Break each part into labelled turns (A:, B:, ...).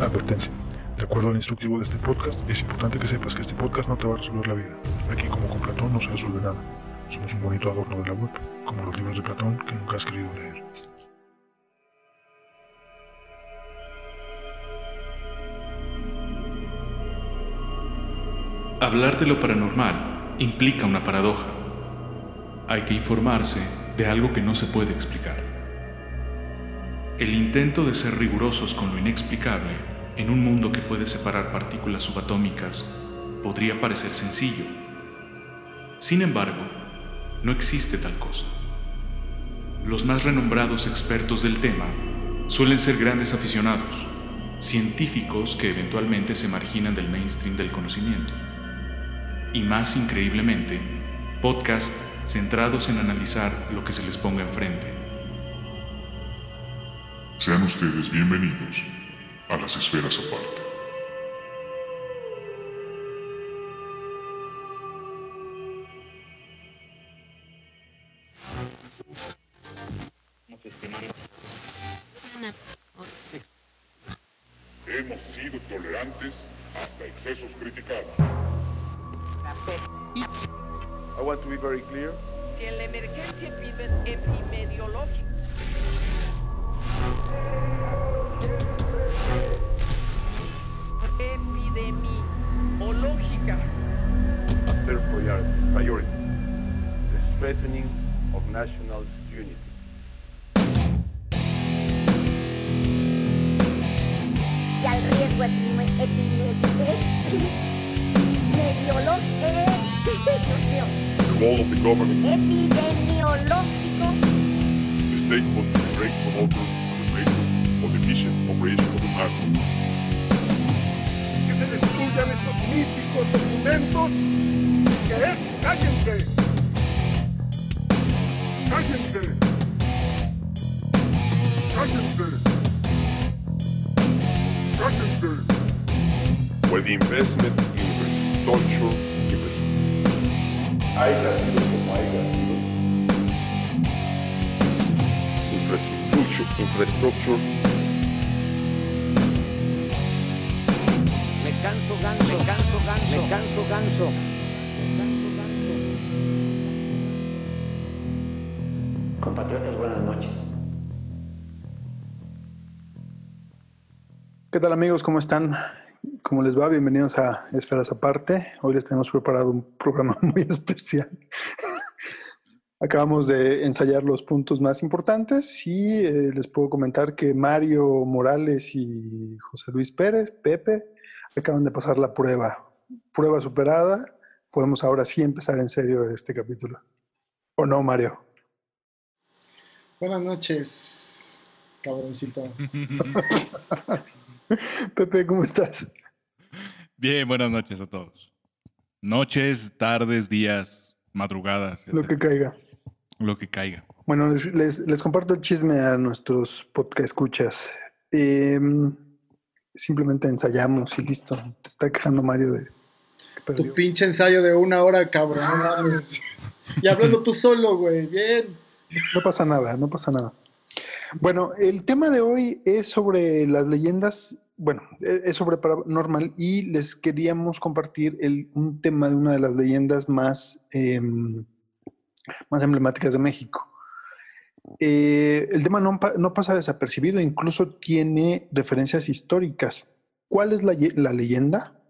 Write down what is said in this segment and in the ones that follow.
A: Advertencia. De acuerdo al instructivo de este podcast, es importante que sepas que este podcast no te va a resolver la vida. Aquí, como con Platón, no se resuelve nada. Somos un bonito adorno de la web, como los libros de Platón que nunca has querido leer.
B: Hablar de lo paranormal implica una paradoja. Hay que informarse de algo que no se puede explicar. El intento de ser rigurosos con lo inexplicable en un mundo que puede separar partículas subatómicas podría parecer sencillo. Sin embargo, no existe tal cosa. Los más renombrados expertos del tema suelen ser grandes aficionados, científicos que eventualmente se marginan del mainstream del conocimiento. Y más increíblemente, podcasts centrados en analizar lo que se les ponga enfrente.
C: Sean ustedes bienvenidos a las esferas aparte. Hemos sido tolerantes hasta excesos criticados.
D: I want to be very clear.
E: que la emergencia epi- epidemiológica Epidemiológica.
D: A third priority, the strengthening of national unity.
C: The role of the government.
F: Epidemiológico.
C: The state must be great promoters and relator of the efficient operation of the market.
D: Que se destruyan estos míticos documentos. ¿Qué es? ¡Cállense! ¡Cállense! ¡Cállense! ¡Cállense! Where the investment in infrastructure, haya sido como haya infrastructure,
G: Me canso ganso, me canso ganso, me canso ganso.
H: Compatriotas, buenas noches.
A: ¿Qué tal amigos? ¿Cómo están? ¿Cómo les va? Bienvenidos a Esferas Aparte. Hoy les tenemos preparado un programa muy especial. Acabamos de ensayar los puntos más importantes y eh, les puedo comentar que Mario Morales y José Luis Pérez, Pepe, acaban de pasar la prueba. Prueba superada. Podemos ahora sí empezar en serio este capítulo. ¿O no, Mario?
I: Buenas noches, cabroncito.
A: Pepe, ¿cómo estás?
J: Bien, buenas noches a todos. Noches, tardes, días, madrugadas.
A: Lo que caiga.
J: Lo que caiga.
A: Bueno, les, les- les comparto el chisme a nuestros podcast escuchas. Em, simplemente ensayamos y listo. Te está quejando Mario de.
I: Tu pinche ensayo de una hora, cabrón. no mames. Y hablando tú solo, güey. Bien.
A: No pasa nada, no pasa nada. Bueno, el tema de hoy es sobre las leyendas, bueno, e- es sobre paranormal y les queríamos compartir el- un tema de una de las leyendas más, em, más emblemáticas de México. Eh, el tema no, no pasa desapercibido, incluso tiene referencias históricas. ¿Cuál es la, la leyenda?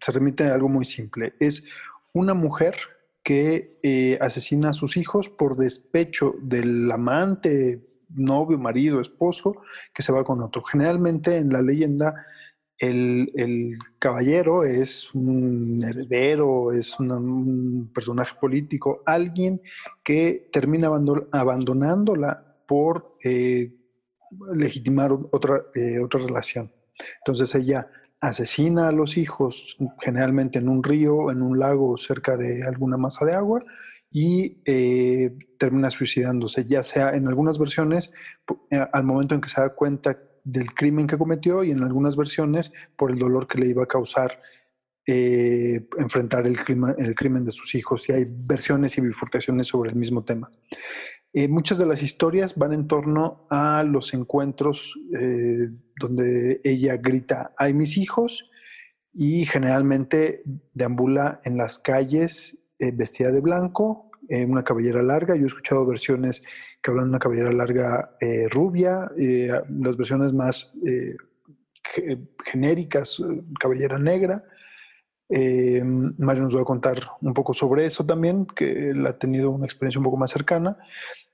A: Se remite a algo muy simple. Es una mujer que eh, asesina a sus hijos por despecho del amante, novio, marido, esposo, que se va con otro. Generalmente en la leyenda el, caballero es un heredero, es un personaje político, alguien que termina abando- abandonándola por eh, legitimar otra, eh, otra relación. Entonces ella asesina a los hijos generalmente en un río, en un lago cerca de alguna masa de agua y eh, termina suicidándose, ya sea en algunas versiones al momento en que se da cuenta del crimen que cometió y en algunas versiones por el dolor que le iba a causar eh, enfrentar el crimen, el crimen de sus hijos. Y hay versiones y bifurcaciones sobre el mismo tema. Eh, muchas de las historias van en torno a los encuentros eh, donde ella grita, hay mis hijos, y generalmente deambula en las calles vestida de blanco, una cabellera larga. Yo he escuchado versiones que hablan de una cabellera larga rubia, las versiones más genéricas, cabellera negra. Eh, Mario nos va a contar un poco sobre eso también, que él ha tenido una experiencia un poco más cercana.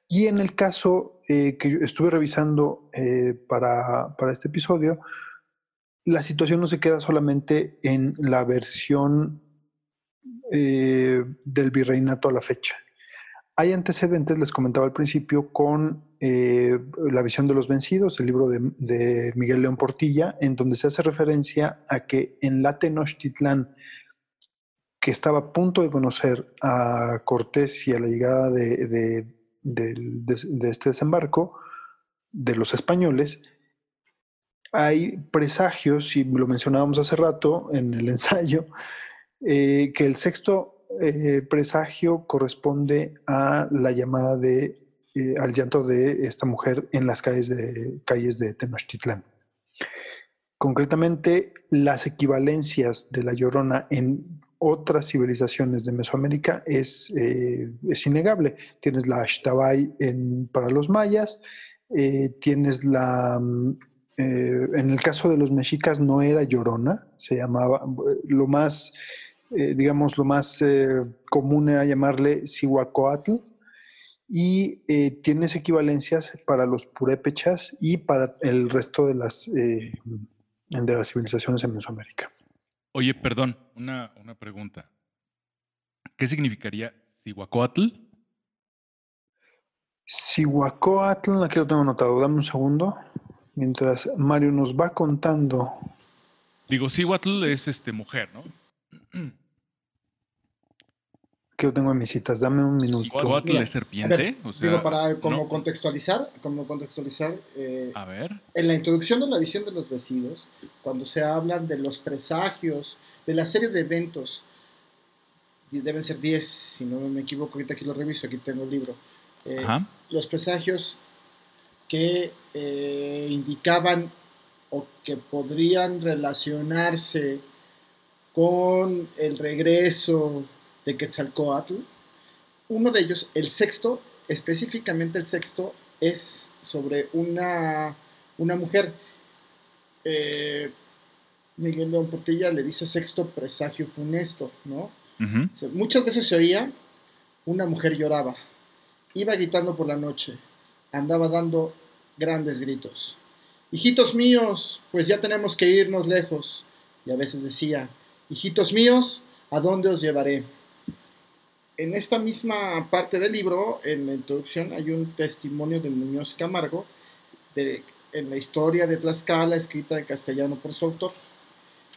A: Y en el caso eh, que estuve revisando eh, para, para, este episodio, la situación no se queda solamente en la versión del virreinato a la fecha. Hay antecedentes, les comentaba al principio, con La visión de los vencidos, el libro de, de, Miguel León Portilla, en donde se hace referencia a que en la Tenochtitlán que estaba a punto de conocer a Cortés y a la llegada de, este desembarco de los españoles, hay presagios, y lo mencionábamos hace rato en el ensayo, eh, que el sexto eh, presagio corresponde a la llamada de, eh, al llanto de esta mujer en las calles de, calles de Tenochtitlán. Concretamente, las equivalencias de la llorona en otras civilizaciones de Mesoamérica es, eh, es innegable. Tienes la Ashtabay en, para los mayas, tienes la... Mm, en el caso de los mexicas no era llorona, se llamaba, lo más, digamos, lo más común era llamarle Sihuacoatl, y tienes equivalencias para los purépechas y para el resto de las, de las civilizaciones en Mesoamérica.
J: Oye, perdón, una, pregunta. ¿Qué significaría Sihuacoatl?
A: Sihuacoatl, aquí lo tengo anotado. Dame un segundo. Mientras Mario nos va contando.
J: Digo, Sihuatl es este mujer, ¿no?
A: Que tengo en mis citas. Dame un minuto.
J: ¿Cuatl es serpiente?
I: digo, para como contextualizar, como contextualizar. Eh,
J: a ver.
I: En la introducción de la visión de los vecinos, cuando se hablan de los presagios, de la serie de eventos, deben ser 10, si no me equivoco, ahorita aquí lo reviso, aquí tengo el libro. Eh, los presagios que eh, indicaban o que podrían relacionarse con el regreso de Quetzalcoatl. Uno de ellos, el sexto, específicamente el sexto, es sobre una, una mujer. Eh, Miguel León Portilla le dice sexto presagio funesto, ¿no? muchas veces se oía, una mujer lloraba, iba gritando por la noche, andaba dando grandes gritos. Hijitos míos, pues ya tenemos que irnos lejos. Y a veces decía, hijitos míos, ¿a dónde os llevaré? en esta misma parte del libro, en la introducción, hay un testimonio de Muñoz Camargo de, en la historia de Tlaxcala, escrita en castellano por su autor,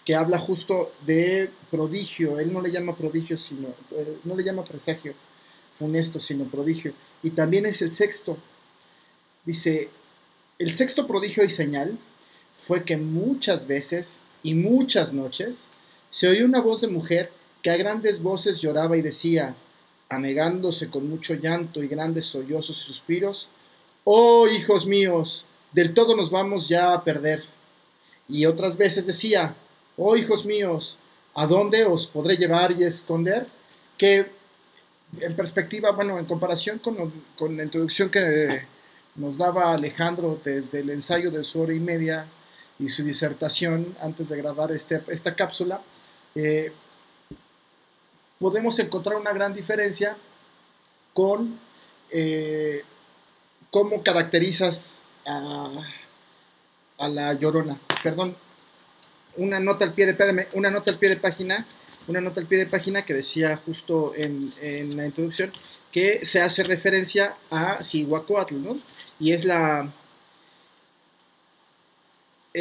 I: que habla justo de prodigio. Él no le llama prodigio, sino, eh, no le llama presagio funesto, sino prodigio. Y también es el sexto. Dice, el sexto prodigio y señal fue que muchas veces y muchas noches se oyó una voz de mujer que a grandes voces lloraba y decía, anegándose con mucho llanto y grandes sollozos y suspiros, Oh hijos míos, del todo nos vamos ya a perder. Y otras veces decía, Oh hijos míos, ¿a dónde os podré llevar y esconder? Que en perspectiva, bueno, en comparación con, la introducción que nos daba Alejandro desde el ensayo de su hora y media y su disertación antes de grabar este, esta cápsula, eh, podemos encontrar una gran diferencia con eh, cómo caracterizas a, la llorona. Perdón, una nota al pie de, una nota al pie de página, una nota al pie de página que decía justo en, la introducción que se hace referencia a Sihuacoatl, ¿no? Y es la,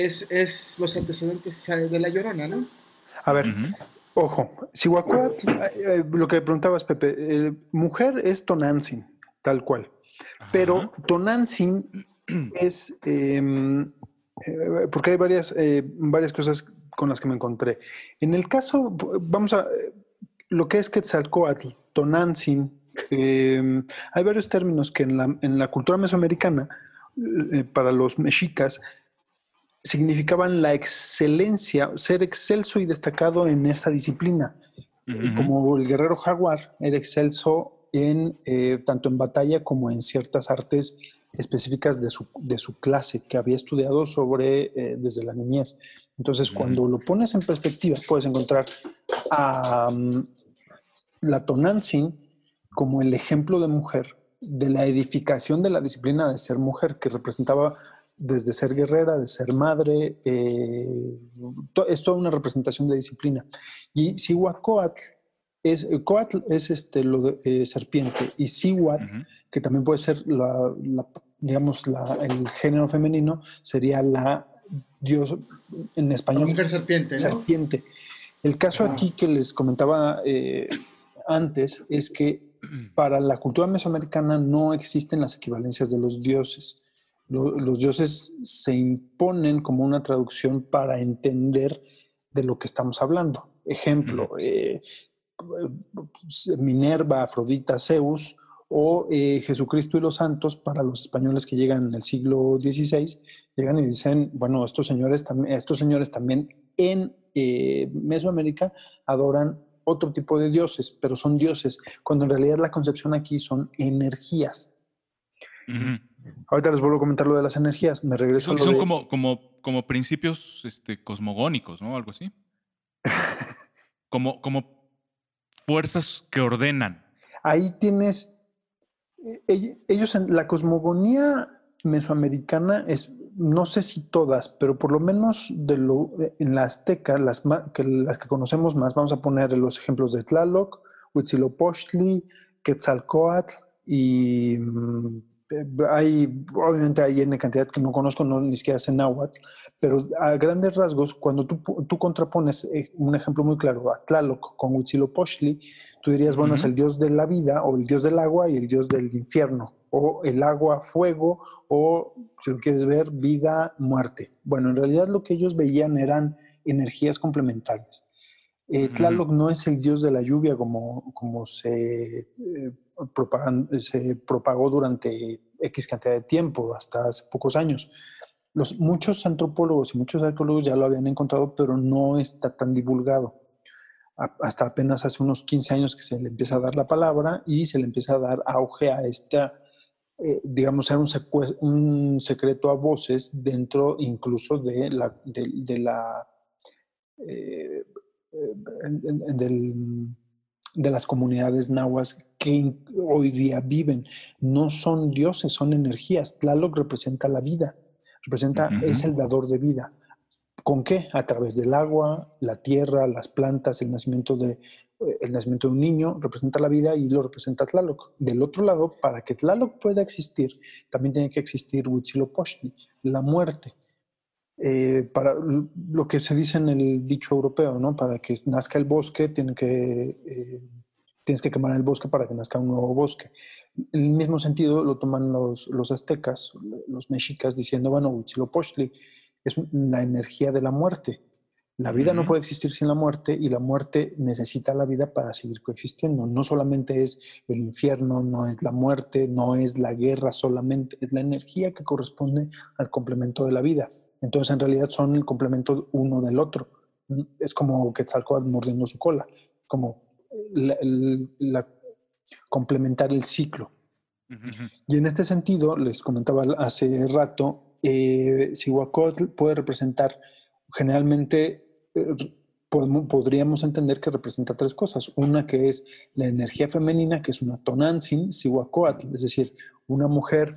I: es, es, los antecedentes de la llorona, ¿no?
A: A ver, Ojo, Sihuacuatl, eh, eh, lo que preguntabas, Pepe, eh, mujer es Tonantzin, tal cual. Pero Tonantzin es, em, porque hay varias, varias cosas con las que me encontré. En el caso, vamos a, lo que es Quetzalcoatl, Tonantzin, eh, hay varios términos que en la, en la cultura mesoamericana, eh, para los mexicas, significaban la excelencia, ser excelso y destacado en esa disciplina.
J: Ujú.
A: Como el guerrero jaguar era excelso en, eh, tanto en batalla como en ciertas artes específicas de su, de su clase que había estudiado sobre eh, desde la niñez. Entonces, cuando lo pones en perspectiva, puedes encontrar a mm, la Tonantzin como el ejemplo de mujer de la edificación de la disciplina de ser mujer, que representaba desde ser guerrera, de ser madre, eh, to- es toda una representación de disciplina. Y Sihuacoatl es, eh, Coatl es este, lo de eh, serpiente, y Sihuat,
J: Ujú.
A: que también puede ser, la, la- digamos, la- el género femenino, sería la dios, en
I: La
A: español,
I: mujer serpiente, ¿no?
A: serpiente. El caso
I: Ah.
A: aquí que les comentaba eh, antes es que para la cultura mesoamericana no existen las equivalencias de los dioses. Lo- los dioses se imponen como una traducción para entender de lo que estamos hablando. Ejemplo, eh, Minerva, Afrodita, Zeus o eh, Jesucristo y los santos para los españoles que llegan en el siglo XVI, llegan y dicen, bueno, estos señores, también, estos señores también en eh, Mesoamérica adoran otro tipo de dioses, pero son dioses, cuando en realidad la concepción aquí son energías. Ahorita les vuelvo a comentar lo de las energías, me regreso a
J: Son,
A: lo
J: son
A: de-
J: como, como, como principios este, cosmogónicos, ¿no? Algo así. Como, como fuerzas que ordenan.
A: Ahí tienes, eh, ell- ellos en la cosmogonía mesoamericana es, no sé si todas, pero por lo menos de lo, en la azteca, las, que, las que conocemos más, vamos a poner los ejemplos de Tlaloc, Huitzilopochtli, Quetzalcoatl y mm, eh, hay, obviamente hay N cantidad que no conozco, no ni siquiera sé náhuatl, pero a grandes rasgos, cuando tú, tú contrapones eh, un ejemplo muy claro a Tlaloc con Huitzilopochtli, tú dirías, bueno, es
J: Ujú.
A: el dios de la vida o el dios del agua y el dios del infierno, o el agua, fuego, o si lo quieres ver, vida, muerte. Bueno, en realidad lo que ellos veían eran energías complementarias. Eh. Tlaloc no es el dios de la lluvia como, como se, eh, se propagó durante X cantidad de tiempo, hasta hace pocos años. Los, muchos antropólogos y muchos arqueólogos ya lo habían encontrado, pero no está tan divulgado. Hasta apenas hace unos 15 años que se le empieza a dar la palabra y se le empieza a dar auge a esta, eh, digamos, era un, secreto a voces dentro incluso de la, de, de la eh, eh, del- de las comunidades nahuas que hoy día viven. No son dioses, son energías. Tlaloc representa la vida, representa, es el dador de vida. ¿Con qué? A través del agua, la tierra, las plantas, el nacimiento de, eh, el nacimiento de un niño, representa la vida y lo representa Tlaloc. Del otro lado, para que Tlaloc pueda existir, también tiene que existir Huitzilopochtli, la muerte. Eh, para lo que se dice en el dicho europeo, ¿no? Para que nazca el bosque, tiene que, eh, tienes que quemar el bosque para que nazca un nuevo bosque. En el mismo sentido lo toman los, los aztecas, los mexicas, diciendo, bueno, Huitzilopochtli es la energía de la muerte. La vida no puede existir sin la muerte y la muerte necesita la vida para seguir coexistiendo. No solamente es el infierno, no es la muerte, no es la guerra solamente, es la energía que corresponde al complemento de la vida. Entonces, en realidad son el complemento uno del otro. Mm, Es como Quetzalcóatl mordiendo su cola, como la- el- la- complementar el ciclo. Y en este sentido, les comentaba hace rato, eh, puede representar, generalmente eh, podemos- podríamos entender que representa tres cosas. Una que es la energía femenina, que es una Tonantzin, Cihuacóatl, es decir, una mujer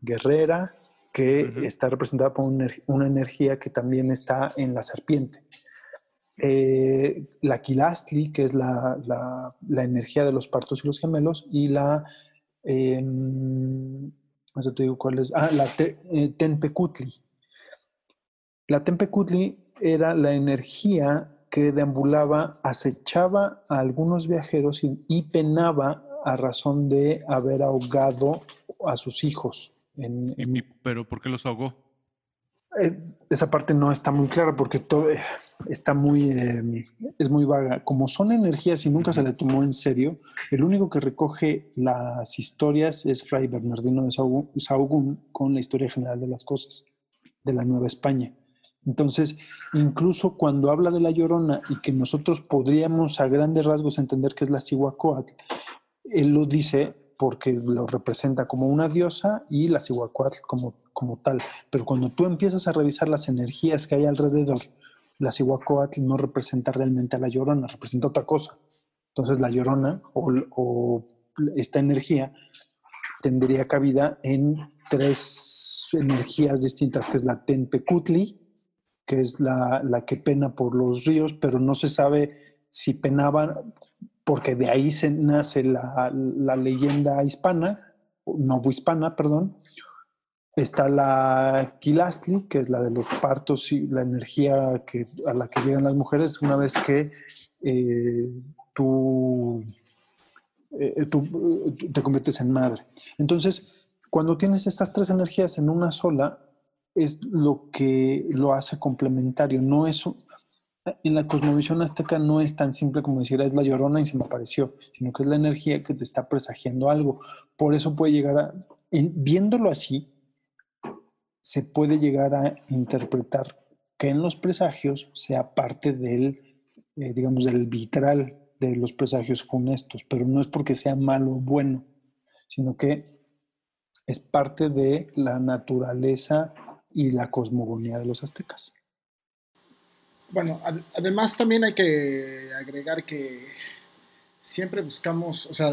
A: guerrera que está representada por una, ener- una energía que también está en la serpiente. Eh, la Quilastli, que es la, la- la energía de los partos y los gemelos, y la eh, eso te digo cuál es. Ah, la te- eh, Tenpecutli. La Tenpecutli era la energía que deambulaba, acechaba a algunos viajeros y, y penaba a razón de haber ahogado a sus hijos. En, en-
J: Y- ¿Pero por qué los ahogó?
A: eh, esa parte no está muy clara porque todo, eh, está muy, eh, es muy vaga. Como son energías y nunca se le tomó en serio, el único que recoge las historias es Fray Bernardino de Sahagún con la historia general de las cosas de la Nueva España. Entonces, incluso cuando habla de la Llorona y que nosotros podríamos a grandes rasgos entender que es la Cihuacóatl, él lo dice porque lo representa como una diosa y la Cihuacóatl como, como tal. Pero cuando tú empiezas a revisar las energías que hay alrededor, la Cihuacóatl no representa realmente a la Llorona, representa otra cosa. Entonces, la Llorona o, o esta energía tendría cabida en tres energías distintas, que es la Tenpecutli, que es la, la, que pena por los ríos, pero no se sabe si penaba, porque de ahí se nace la, la leyenda hispana, novohispana, perdón. Está la Quilastli, que es la de los partos y la energía que, a la que llegan las mujeres una vez que eh, tú, eh, tú te conviertes en madre. Entonces, cuando tienes estas tres energías en una sola, es lo que lo hace complementario. No es, en la cosmovisión azteca no es tan simple como decir, es la llorona y se me apareció, sino que es la energía que te está presagiando algo. Por eso puede llegar a, viéndolo así, se puede llegar a interpretar que en los presagios sea parte del, eh, digamos, del vitral de los presagios funestos, pero no es porque sea malo o bueno, sino que es parte de la naturaleza y la cosmogonía de los aztecas.
I: Bueno, ad además también hay que agregar que siempre buscamos, o sea,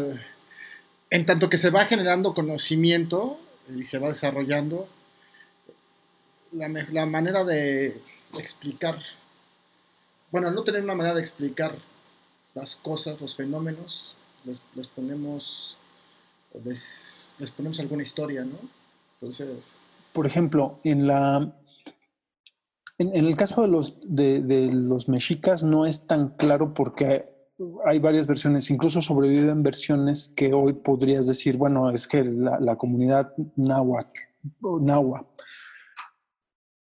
I: en tanto que se va generando conocimiento y se va desarrollando, la, la manera de explicar, bueno, no tener una manera de explicar las cosas, los fenómenos, les, ponemos les, ponemos alguna historia, ¿no? Entonces...
A: Por ejemplo, en la... En, el caso de los, de, los mexicas no es tan claro porque hay varias versiones, incluso sobreviven versiones que hoy podrías decir, bueno, es que la, comunidad náhuatl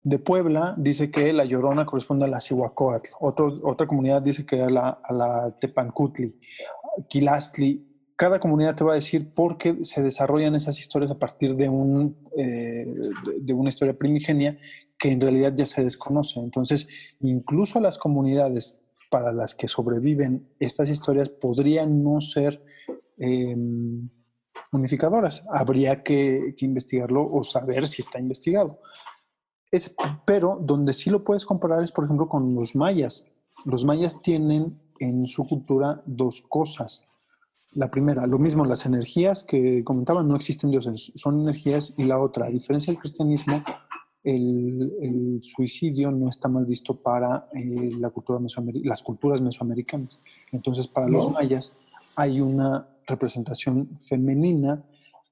A: de Puebla dice que la Llorona corresponde a la Cihuacóatl. Otro, otra comunidad dice que a la, a la Tepancutli, Quilastli. Cada comunidad te va a decir por qué se desarrollan esas historias a partir de, un, eh, de una historia primigenia que en realidad ya se desconoce. Entonces, incluso las comunidades para las que sobreviven estas historias podrían no ser eh, unificadoras. Habría que, que investigarlo o saber si está investigado. Es, pero donde sí lo puedes comparar es, por ejemplo, con los mayas. Los mayas tienen en su cultura dos cosas. La primera, lo mismo, las energías que comentaban, no existen dioses, son energías. Y la otra, a diferencia del cristianismo, el, el suicidio no está mal visto para eh, la cultura las culturas mesoamericanas. Entonces, para no. los mayas hay una representación femenina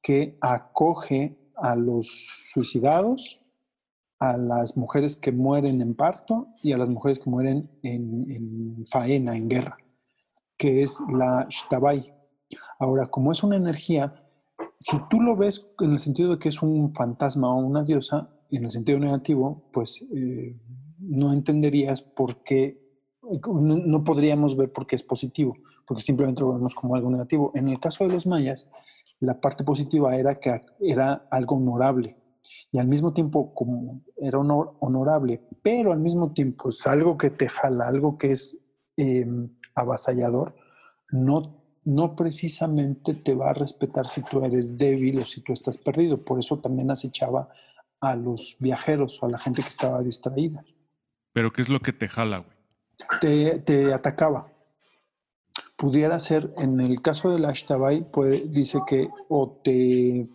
A: que acoge a los suicidados, a las mujeres que mueren en parto y a las mujeres que mueren en, en faena, en guerra, que es la Shtabai. Ahora, como es una energía, si tú lo ves en el sentido de que es un fantasma o una diosa, en el sentido negativo, pues eh, no entenderías por qué, no, podríamos ver por qué es positivo, porque simplemente lo vemos como algo negativo. En el caso de los mayas, la parte positiva era que era algo honorable, y al mismo tiempo como era honor, honorable, pero al mismo tiempo es algo que te jala, algo que es eh, avasallador, no, no precisamente te va a respetar si tú eres débil o si tú estás perdido. Por eso también acechaba a los viajeros o a la gente que estaba distraída.
J: ¿Pero qué es lo que te jala, güey?
A: Te, te atacaba pudiera ser, en el caso del Ashtabai, pues, dice que o te,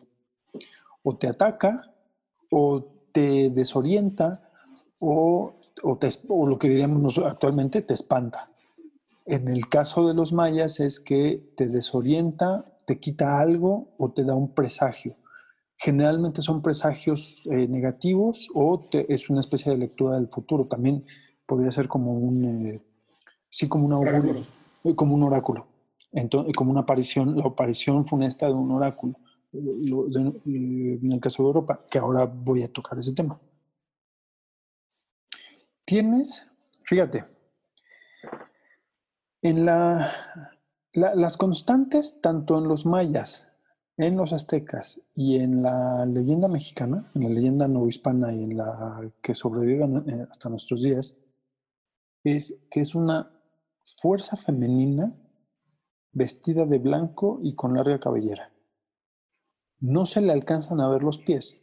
A: o te ataca o te desorienta o, o, te, o, lo que diríamos actualmente te espanta. En el caso de los mayas es que te desorienta, te quita algo o te da un presagio. Generalmente son presagios eh, negativos o te, es una especie de lectura del futuro. También podría ser como un, eh, sí, como un augurio, como un oráculo. Entonces, como una aparición, la aparición funesta de un oráculo en el caso de Europa, que ahora voy a tocar ese tema. Tienes fíjate. En la, la- las constantes, tanto en los mayas, en los aztecas y en la leyenda mexicana, en la leyenda novohispana y en la que sobrevive eh, hasta nuestros días, es que es una fuerza femenina vestida de blanco y con larga cabellera. No se le alcanzan a ver los pies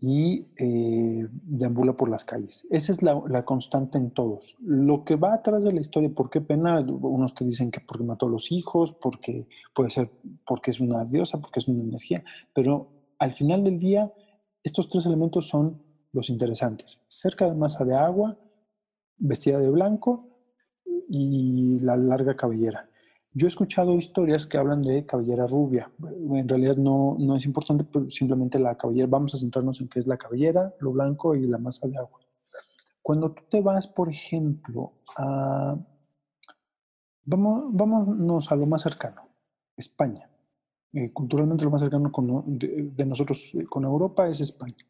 A: y eh, deambula por las calles. Esa es la, la constante en todos. Lo que va atrás de la historia, ¿por qué pena? Unos te dicen que porque mató a los hijos, porque puede ser porque es una diosa, porque es una energía, pero al final del día, estos tres elementos son los interesantes. Cerca de masa de agua, vestida de blanco y la larga cabellera. Yo he escuchado historias que hablan de cabellera rubia. En realidad no, no es importante, pero simplemente la cabellera. Vamos a centrarnos en qué es la cabellera, lo blanco y la masa de agua. Cuando tú te vas, por ejemplo, a... Vamos, vámonos a lo más cercano, España. Eh, culturalmente lo más cercano con, de, de, nosotros eh, con Europa es España.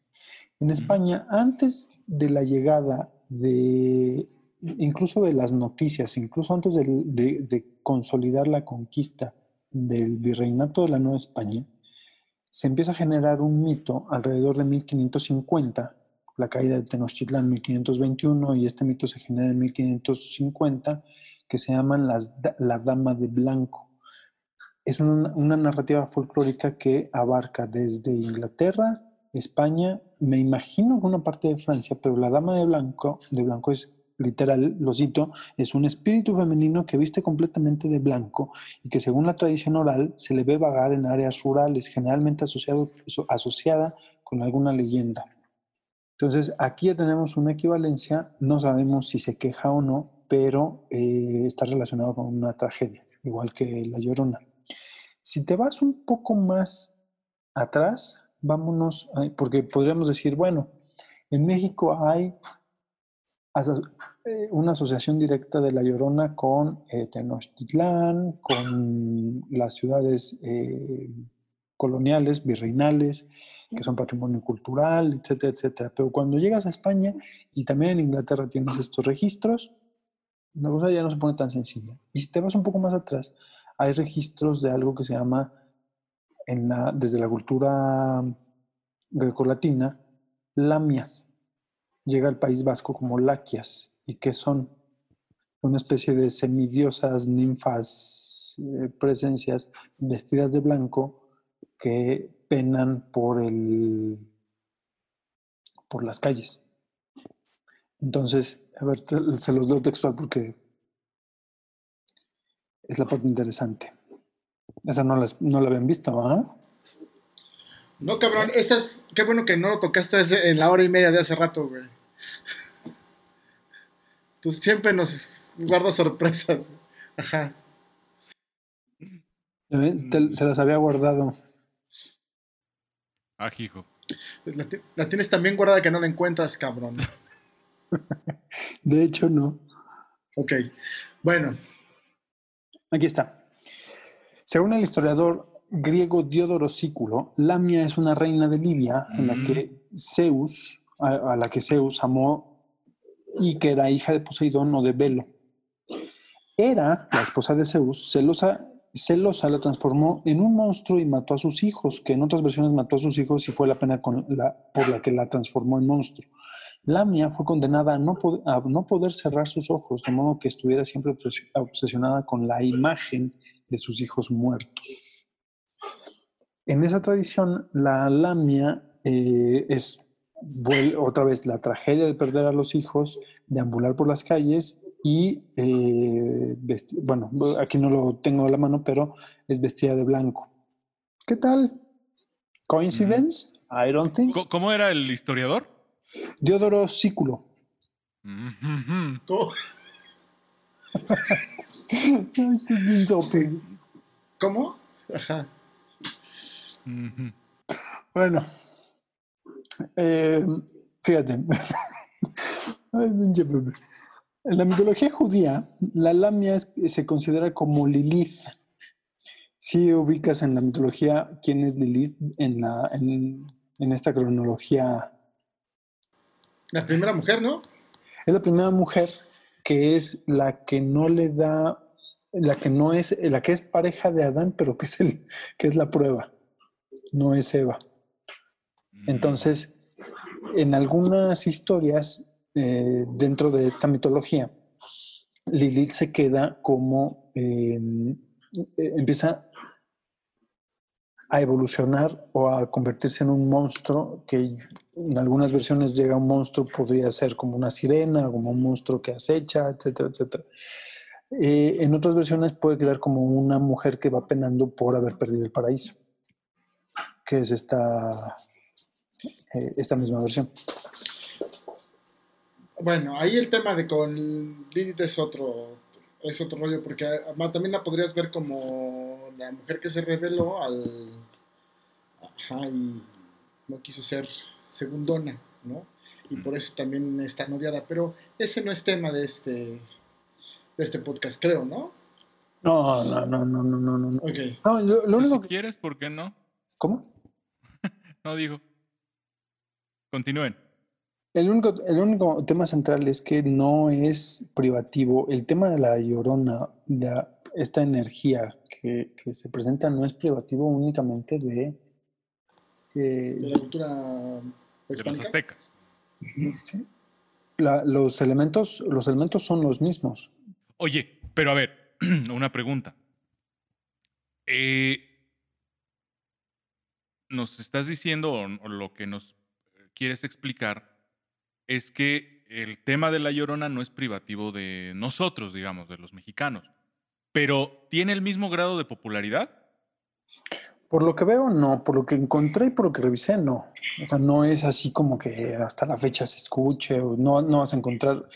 A: En España, antes de la llegada de incluso de las noticias, incluso antes de, consolidar la conquista del virreinato de la Nueva España, se empieza a generar un mito alrededor de 1550, la caída de Tenochtitlán en 1521 y este mito se genera en 1550, que se llaman las, la Dama de Blanco. Es una, una narrativa folclórica que abarca desde Inglaterra, España, me imagino una parte de Francia, pero la Dama de Blanco, de Blanco es literal, lo cito, es un espíritu femenino que viste completamente de blanco y que según la tradición oral se le ve vagar en áreas rurales, generalmente asociado, asociada con alguna leyenda. Entonces, aquí ya tenemos una equivalencia, no sabemos si se queja o no, pero eh, está relacionado con una tragedia, igual que La Llorona. Si te vas un poco más atrás, vámonos, porque podríamos decir, bueno, en México hay una asociación directa de La Llorona con eh, Tenochtitlán, con las ciudades eh, coloniales, virreinales, que son patrimonio cultural, etcétera, etcétera. Pero cuando llegas a España y también en Inglaterra tienes estos registros, la cosa ya no se pone tan sencilla. Y si te vas un poco más atrás, hay registros de algo que se llama, en la, desde la cultura grecolatina, lamias llega al País Vasco como laquias y que son una especie de semidiosas, ninfas, eh, presencias vestidas de blanco que penan por el por las calles. Entonces, a ver, se los leo textual porque es la parte interesante. Esa no la, no la habían visto, ¿ah?
I: No, cabrón, esta es. Qué bueno que no lo tocaste en la hora y media de hace rato, güey. Tú siempre nos guardas sorpresas. Ajá.
A: Te, se las había guardado.
J: Ah, hijo.
I: La, la, tienes también guardada que no la encuentras, cabrón.
A: De hecho, no.
I: Ok. Bueno.
A: Aquí está. Según el historiador griego Diodoro Sículo, Lamia es una reina de Libia en la que Zeus, a, la que Zeus amó y que era hija de Poseidón o de Velo. Era la esposa de Zeus, celosa, celosa la transformó en un monstruo y mató a sus hijos, que en otras versiones mató a sus hijos y fue la pena por la que la transformó en monstruo. Lamia fue condenada a no, poder, a no poder cerrar sus ojos, de modo que estuviera siempre obsesionada con la imagen de sus hijos muertos. En esa tradición, la lamia eh, es otra vez la tragedia de perder a los hijos, deambular por las calles y, eh, bueno, aquí no lo tengo a la mano, pero es vestida de blanco. ¿Qué tal? ¿Coincidence? Mm -hmm. I don't think.
J: ¿Cómo era el historiador?
A: Diodoro Sículo.
J: Mm -hmm.
I: ¿Cómo? ¿Cómo? Ajá.
J: Mm -hmm.
A: Bueno, eh, fíjate. en la mitología judía, la lamia es, se considera como Lilith. Si ubicas en la mitología quién es Lilith en, la, en, en esta cronología.
I: La primera mujer, ¿no?
A: Es la primera mujer que es la que no le da, la que no es, la que es pareja de Adán, pero que es el, que es la prueba, no es Eva. Entonces, en algunas historias eh, dentro de esta mitología, Lilith se queda como eh, empieza a evolucionar o a convertirse en un monstruo que en algunas versiones llega un monstruo, podría ser como una sirena, como un monstruo que acecha, etcétera, etcétera. Eh, en otras versiones puede quedar como una mujer que va penando por haber perdido el paraíso, que es esta, eh, esta misma versión.
I: Bueno, ahí el tema de con Lilith es otro, es otro rollo, porque además también la podrías ver como la mujer que se reveló al. Ajá, y no quiso ser segundona, ¿no? Y por eso también está odiada. Pero ese no es tema de este, de este podcast, creo, ¿no?
A: No, no, no, no, no, no. no.
I: Ok.
A: No, lo, lo
J: Pues
A: único
J: si
A: que-
J: quieres, ¿por qué no?
A: ¿Cómo?
J: No digo. Continúen.
A: El único, el único tema central es que no es privativo. El tema de la llorona, de esta energía que, que se presenta, no es privativo únicamente de. eh,
I: De la cultura
J: De los aztecas.
A: ¿sí? La- los, elementos, los elementos son los mismos.
J: Oye, pero a ver, una pregunta. Eh, nos estás diciendo, o, o lo que nos quieres explicar, es que el tema de la llorona no es privativo de nosotros, digamos, de los mexicanos. Pero ¿tiene el mismo grado de popularidad?
A: Por lo que veo, no. Por lo que encontré y por lo que revisé, no. O sea, no es así como que hasta la fecha se escuche o no, no vas a encontrar.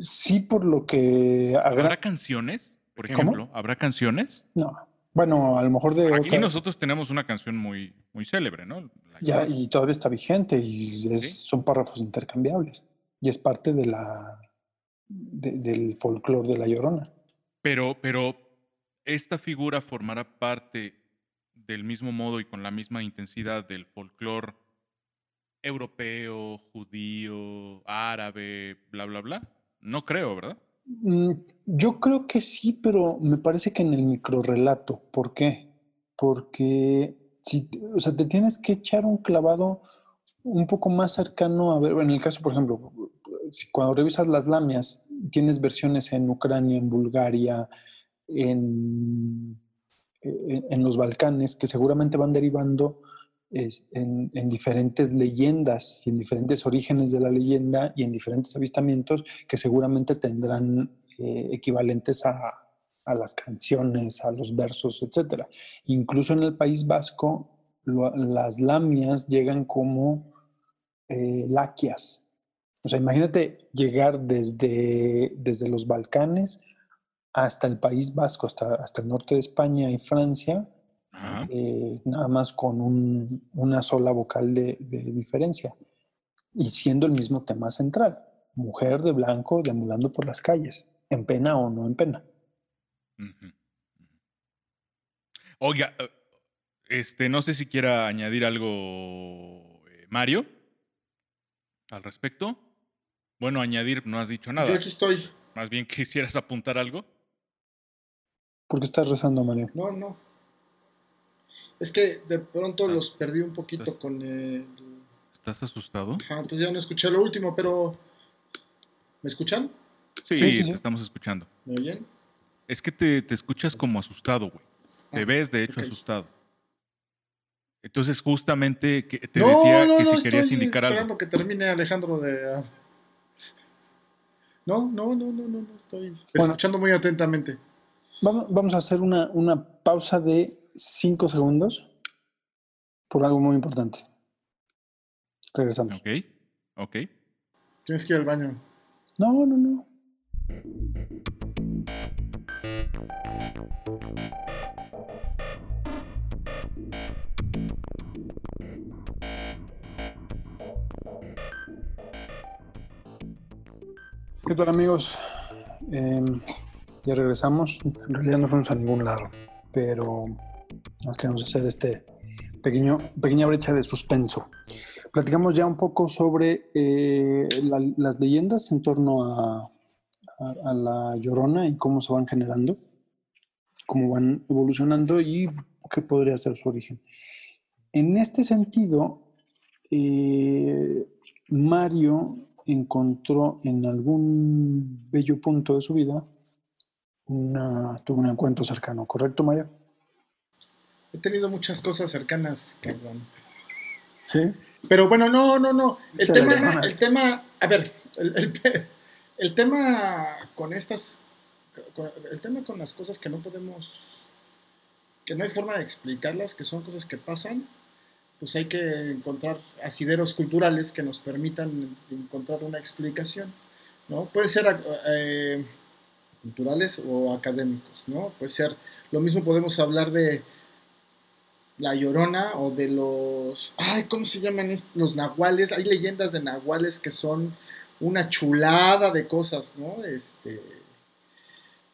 A: Sí, por lo que
J: ¿Habrá canciones? Por
A: ¿Cómo?
J: ejemplo, ¿habrá canciones?
A: No. Bueno, a lo mejor de
J: Aquí
A: otra-
J: nosotros tenemos una canción muy, muy célebre, ¿no? La
A: Ya, y todavía está vigente y es-
J: Sí.
A: son párrafos intercambiables. Y es parte de la, de- del folclore de la Llorona.
J: Pero, pero esta figura formará parte del mismo modo y con la misma intensidad del folclore europeo, judío, árabe, bla, bla, bla. No creo, ¿verdad?
A: Mm, Yo creo que sí, pero me parece que en el microrrelato. ¿Por qué? Porque si, o sea, te tienes que echar un clavado un poco más cercano a ver, en el caso, por ejemplo, si cuando revisas las lamias, tienes versiones en Ucrania, en Bulgaria, en, en, en los Balcanes, que seguramente van derivando es- en, en diferentes leyendas y en diferentes orígenes de la leyenda y en diferentes avistamientos que seguramente tendrán eh, equivalentes a, a las canciones, a los versos, etc. Incluso en el País Vasco, lo- las lamias llegan como eh, laquias. O sea, imagínate llegar desde, desde los Balcanes hasta el País Vasco, hasta, hasta el norte de España y Francia. Eh, nada más con un- una sola vocal de, de diferencia y siendo el mismo tema central, mujer de blanco deambulando por las calles, en pena o no en pena.
J: Ujú. Oiga, eh, este, no sé si quiera añadir algo eh, Mario al respecto. Bueno, añadir, no has dicho nada.
I: Yo aquí estoy.
J: Más bien quisieras apuntar algo.
A: ¿Por qué estás rezando, Mario?
I: No, no. Es que de pronto
J: Ah,
I: los perdí un poquito
J: estás-
I: con el.
J: ¿Estás asustado?
I: Ajá, entonces ya no escuché lo último, pero. ¿Me escuchan?
J: Sí,
A: Sí, sí,
J: estamos escuchando.
I: ¿Me oyen?
J: Es que te, te escuchas como asustado, güey. Te
I: Ah,
J: ves, de hecho, asustado. Entonces, justamente que te
I: no,
J: decía
I: no,
J: que
I: no,
J: si querías
I: estoy
J: indicar
I: esperando
J: algo.
I: que termine Alejandro de. ah. No, no, no, no, no, no, estoy
A: Bueno.
I: escuchando muy atentamente.
A: Vamos, vamos a hacer una, una pausa de cinco segundos por algo muy importante. Regresamos.
J: Ok, ok.
I: Tienes que ir al baño.
A: No, no, no. ¿Qué tal amigos? Em, ya regresamos. En realidad no fuimos a ningún lado, pero queremos hacer este pequeño, pequeña brecha de suspenso. Platicamos ya un poco sobre eh, la- las leyendas en torno a, a- a la llorona y cómo se van generando, cómo van evolucionando y qué podría ser su origen. En este sentido, eh, Mario encontró en algún bello punto de su vida una, tuvo un encuentro cercano, ¿correcto, Mario?
I: He tenido muchas cosas cercanas, cabrón.
A: Sí.
I: Pero bueno, no, no, no. El
A: Se
I: tema, el tema, a ver, el, el te- el tema con estas, con- el tema con las cosas que no podemos, que no hay forma de explicarlas, que son cosas que pasan, pues hay que encontrar asideros culturales que nos permitan encontrar una explicación, ¿no? Puede ser eh, culturales o académicos, ¿no? Puede ser, lo mismo podemos hablar de la Llorona o de los. Ay, ¿cómo se llaman los nahuales? Hay leyendas de nahuales que son una chulada de cosas, ¿no? Este.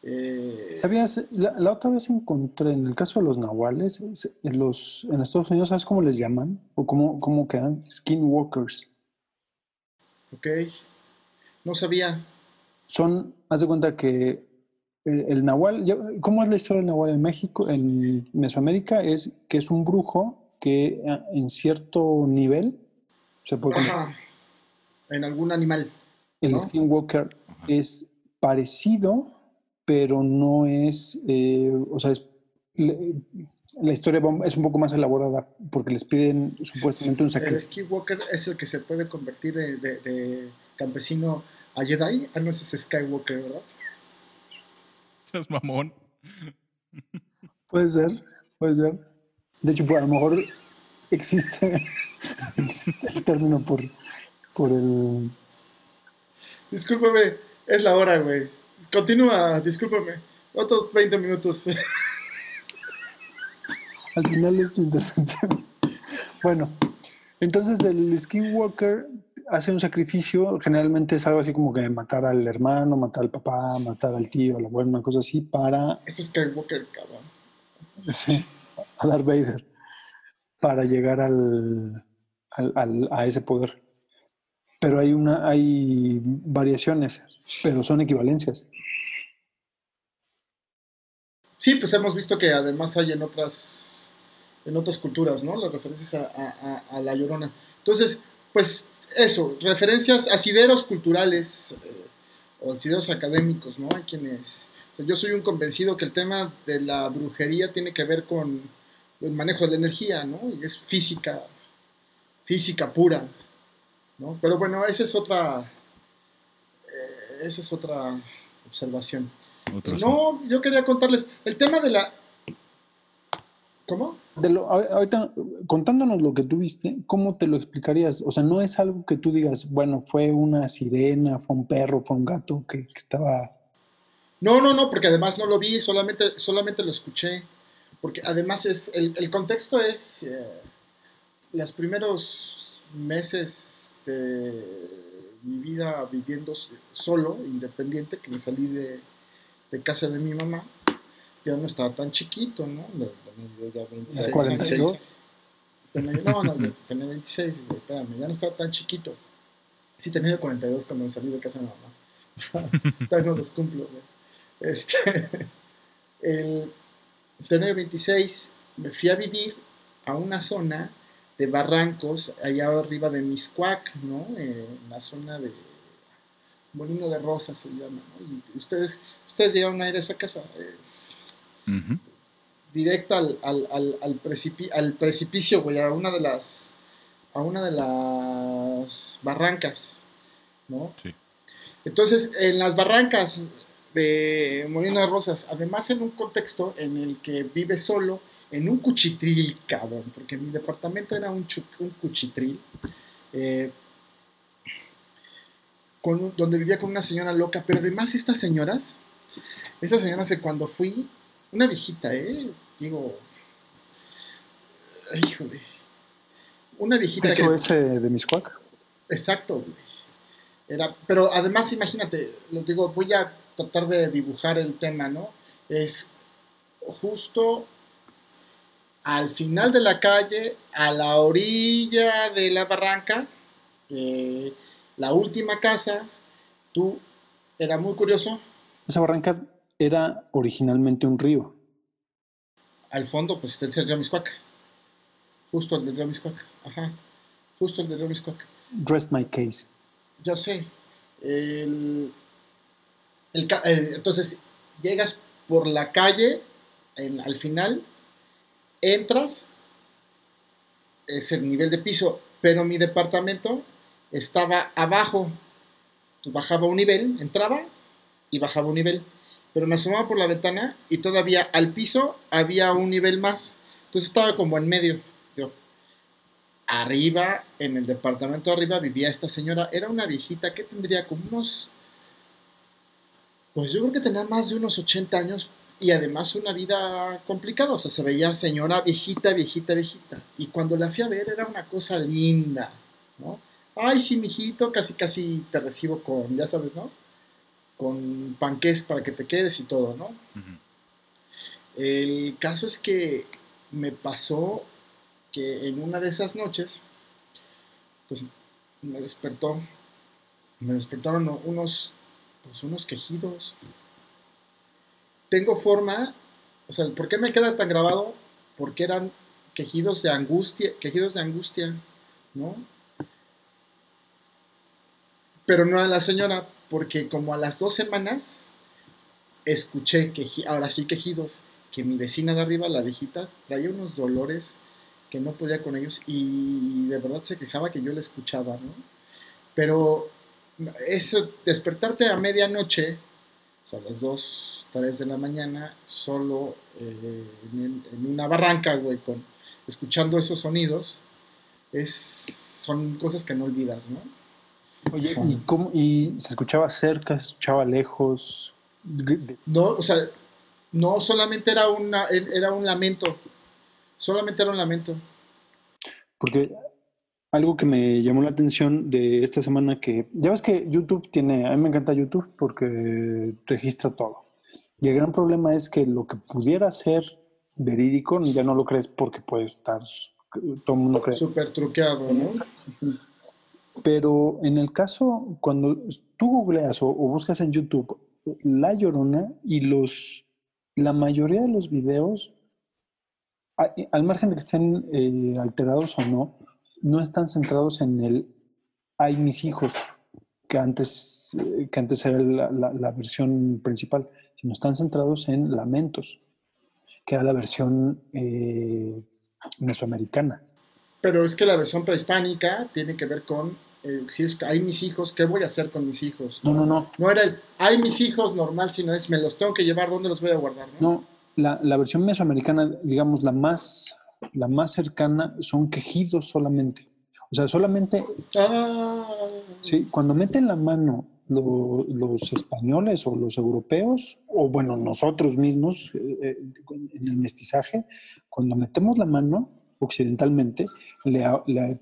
I: eh,
A: ¿Sabías? La, la otra vez encontré, en el caso de los nahuales, es- en, los, en Estados Unidos, ¿sabes cómo les llaman? ¿O cómo, cómo quedan? Skinwalkers.
I: ok. No sabía.
A: Son, haz de cuenta que el, el nahual, ¿cómo es la historia del nahual en México, en Mesoamérica? Es que es un brujo que ah, en cierto nivel se puede convertir.
I: Ajá. En algún animal.
A: El
I: ¿no?
A: skinwalker
J: Ajá.
A: es parecido, pero no es, eh, o sea, es, le- la historia es un poco más elaborada porque les piden supuestamente un
I: El
A: sacrificio.
I: Skywalker es el que se puede convertir de, de- de campesino a Jedi. Ah, no, ese es Skywalker, ¿verdad?
J: Seas mamón.
A: Puede ser, puede ser. De hecho, pues, a lo mejor existe, existe el término por, por el...
I: Discúlpame, es la hora, güey. Continúa, discúlpame. Otros 20 minutos.
A: Al final es tu intervención. Bueno, entonces el skinwalker hace un sacrificio, generalmente es algo así como que matar al hermano, matar al papá, matar al tío, al abuelo, una cosa así, para
I: Ese es Skywalker, cabrón.
A: Sí, a Darth Vader para llegar al, al- al- a ese poder. Pero hay una, hay variaciones, pero son equivalencias.
I: Sí, pues hemos visto que además hay en otras en otras culturas, ¿no? Las referencias a, a- a- a la llorona. Entonces, pues eso, referencias, asideros culturales eh, o asideros académicos, ¿no? Hay quienes. o sea, yo soy un convencido que el tema de la brujería tiene que ver con el manejo de la energía, ¿no? Y es física, física pura, ¿no? Pero bueno, esa es otra. eh, esa es otra observación.
J: Otro.
I: No, yo quería contarles el tema de la. ¿Cómo?
A: De lo, a- ahorita, contándonos lo que tú viste, ¿cómo te lo explicarías? O sea, no es algo que tú digas, bueno, fue una sirena, fue un perro, fue un gato que, que estaba...
I: No, no, no, porque además no lo vi, solamente, solamente lo escuché. Porque además es. El, el contexto es. eh, los primeros meses de mi vida viviendo solo, independiente, que me salí de, de casa de mi mamá. Ya no estaba tan chiquito, ¿no? Tenía yo ya 26 años.
A: 42.
I: Tenía yo- no, no, tenía 26, güey, espérame, ya no estaba tan chiquito. Sí, tenía yo 42 cuando me salí de casa de mi mamá. Todavía no los cumplo, güey. Este, el, tenía 26, me fui a vivir a una zona de barrancos allá arriba de Miscuac, ¿no? Eh, en la zona de Molino de Rosas se llama, ¿no? Y ustedes, ustedes llegaron a ir a esa casa, es
J: Ujú.
I: directo al, al, al, al, precipi- al precipicio, güey, a una de las a una de las barrancas, ¿no?
J: Sí.
I: Entonces, en las barrancas de Molino de Rosas, además en un contexto en el que vive solo, en un cuchitril, cabrón, porque mi departamento era un, un cuchitril, eh, con donde vivía con una señora loca, pero además estas señoras, estas señoras que cuando fui, una viejita, ¿eh? Digo, ay, híjole, una viejita
A: Eso
I: que...
A: es eh, de Miscuac.
I: Exacto, güey. Era, pero además, imagínate, lo digo, voy a tratar de dibujar el tema, ¿no? Es justo al final de la calle, a la orilla de la barranca, eh, la última casa, tú era muy curioso.
A: Esa barranca era originalmente un río.
I: Al fondo, pues está el río Miscuac. Justo el del río Miscuac. Ajá. Justo el del río Miscuac.
A: Rest my case.
I: Ya sé. El, eh, entonces, llegas por la calle, en- al final, entras, es el nivel de piso, pero mi departamento estaba abajo. Tú bajaba un nivel, entraba y bajaba un nivel. Pero me asomaba por la ventana y todavía al piso había un nivel más. Entonces estaba como en medio. Yo. Arriba, en el departamento de arriba, vivía esta señora. Era una viejita que tendría como unos. Pues yo creo que tenía más de unos 80 años y además una vida complicada. O sea, se veía señora viejita, viejita, viejita. Y cuando la fui a ver era una cosa linda, ¿no? Ay, sí, mijito, casi, casi te recibo con, ya sabes, ¿no? Con panqués para que te quedes y todo, ¿no? El caso es que me pasó que en una de esas noches, pues me despertó, me despertaron unos, pues unos quejidos. Tengo forma, o sea, ¿por qué me queda tan grabado? Porque eran quejidos de angustia, quejidos de angustia, ¿no? Pero no a la señora, porque como a las dos semanas escuché que ahora sí quejidos, que mi vecina de arriba, la viejita, traía unos dolores que no podía con ellos y de verdad se quejaba que yo la escuchaba, ¿no? Pero eso, despertarte a medianoche, o sea, a las 2, 3 de la mañana, solo eh, en, en una barranca, güey, con, escuchando esos sonidos, es, son cosas que no olvidas, ¿no?
A: Oye, ¿y, cómo, ¿y se escuchaba cerca, se escuchaba lejos?
I: No, o sea, no solamente era, una, era un lamento, solamente era un lamento.
A: Porque algo que me llamó la atención de esta semana que, ya ves que YouTube tiene, a mí me encanta YouTube porque registra todo. Y el gran problema es que lo que pudiera ser verídico ya no lo crees porque puede estar, todo el mundo cree.
I: Súper truqueado, ¿no?
A: Pero en el caso, cuando tú googleas o, o buscas en YouTube La Llorona y los, la mayoría de los videos, a- al margen de que estén eh, alterados o no, no están centrados en el hay mis hijos, que antes, eh, que antes era la, la- la versión principal, sino están centrados en lamentos, que era la versión eh, mesoamericana.
I: Pero es que la versión prehispánica tiene que ver con, eh, si es que hay mis hijos, ¿qué voy a hacer con mis hijos?
A: No, no, no.
I: No era el, hay mis hijos normal, sino es, me los tengo que llevar, ¿dónde los voy a guardar? No,
A: No, la, la versión mesoamericana, digamos, la más, la más cercana son quejidos solamente. O sea, solamente,
I: Ah,
A: sí, cuando meten la mano lo- los españoles o los europeos, o bueno, nosotros mismos eh, eh, en el mestizaje, cuando metemos la mano occidentalmente, le,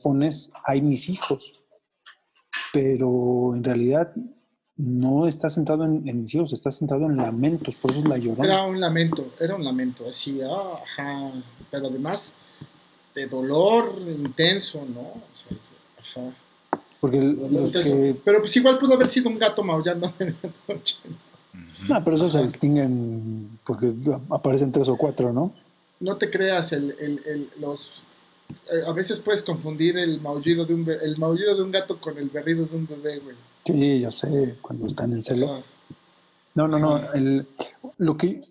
A: pones, hay mis hijos. Pero en realidad no está centrado en, en mis hijos, está centrado en lamentos, por eso es la llorona.
I: Era un lamento, era un lamento, así, ah, ajá, pero además de dolor intenso, ¿no? O sea, es- ajá.
A: Porque el-
I: dolor
A: los
I: intenso.
A: que
I: Pero pues igual pudo haber sido un gato maullando en la noche.
A: No, pero esos se distinguen porque aparecen tres o cuatro, ¿no?
I: No te creas, el, el- el- los, eh, a veces puedes confundir el maullido, de un el maullido de un gato con el berrido de un bebé, güey.
A: Sí, yo sé, cuando están en celo. No, no, no. el- lo que,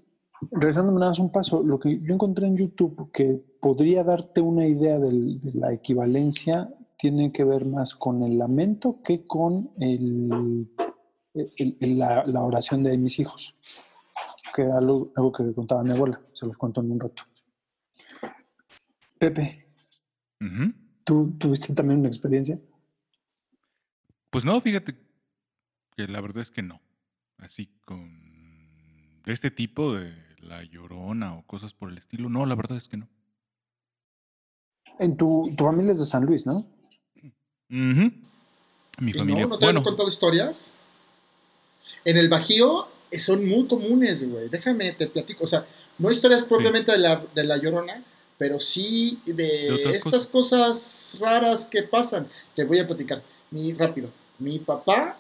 A: regresándome nada más un paso, lo que yo encontré en YouTube que podría darte una idea del- de la equivalencia tiene que ver más con el lamento que con el, el- el- la, la oración de mis hijos, que era algo, algo que contaba mi abuela. Se los cuento en un rato. Pepe. ¿tú tuviste también una experiencia?
J: Pues no, fíjate que la verdad es que no. Así con de este tipo de la llorona o cosas por el estilo, no, la verdad es que no.
A: En tu, tu familia es de San Luis, ¿no?
J: Ujú. Mi
I: ¿Y
J: familia,
I: no? ¿No te
J: bueno,
I: han contado historias? En el Bajío son muy comunes, güey. Déjame, te platico. O sea, no historias propiamente de, la, de la Llorona, pero sí de, estas cosas. raras que pasan. Te voy a platicar. Mi, rápido. Mi papá,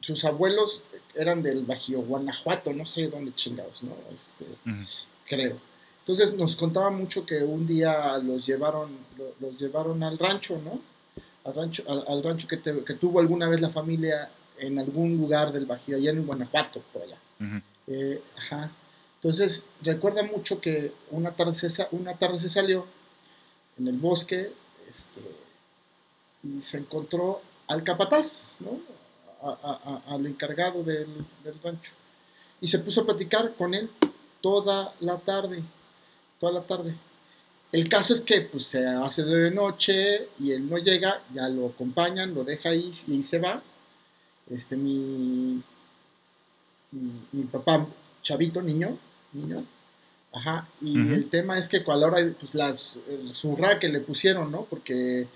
I: sus abuelos, eran del Bajío, Guanajuato, no sé dónde chingados, ¿no? Este, creo. Entonces nos contaba mucho que un día los llevaron, los llevaron al rancho, ¿no? Al rancho, al, rancho que, que, tuvo alguna vez la familia en algún lugar del Bajío, allá en Guanajuato, por allá. Eh, ajá. Entonces recuerda mucho que una tarde se, una tarde se salió en el bosque este, y se encontró al capataz, ¿no? al encargado del, rancho. Y se puso a platicar con él toda la tarde, toda la tarde. El caso es que pues, se hace de noche y él no llega, ya lo acompañan, lo deja ahí y se va. Este, mi, mi, papá, chavito, niño, niño, ajá, y el tema es que a la hora, pues las, el zurra que le pusieron, ¿no? Porque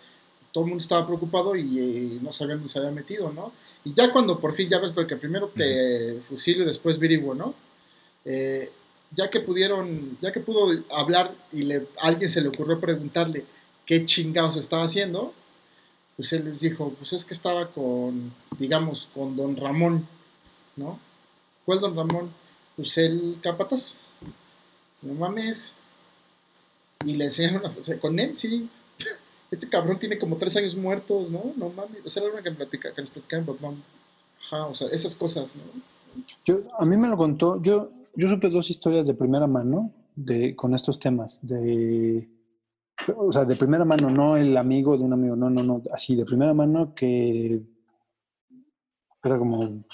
I: todo el mundo estaba preocupado y eh, no sabían dónde se había metido, ¿no? Y ya cuando por fin, ya ves, porque primero te fusilio y después viriguo, ¿no? Eh, ya que pudieron, ya que pudo hablar y le, a alguien se le ocurrió preguntarle qué chingados estaba haciendo, pues él les dijo, pues es que estaba con, digamos, con don Ramón, ¿no? ¿Cuál don Ramón? Pues el capataz. No mames. Y le enseñaron a, o con él, sí, este cabrón tiene como tres años muertos, ¿no? No mames. O sea, era lo que, platica, que les platicaba en papá. Ajá, o sea, esas cosas, ¿no?
A: Yo, a mí me lo contó, yo, yo supe dos historias de primera mano de, con estos temas, de, o sea, de primera mano, no el amigo de un amigo, no, no, no, así, de primera mano que era como,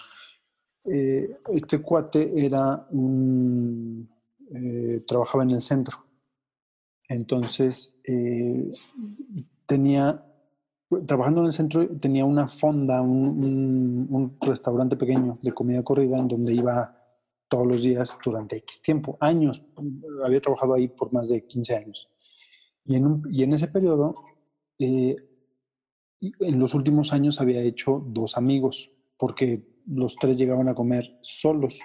A: eh, este cuate era un, eh, trabajaba en el centro entonces, eh, tenía, trabajando en el centro, tenía una fonda, un, restaurante pequeño de comida corrida en donde iba todos los días durante X tiempo, años. Había trabajado ahí por más de 15 años. Y en, y en ese periodo, eh, en los últimos años había hecho dos amigos, porque los tres llegaban a comer solos.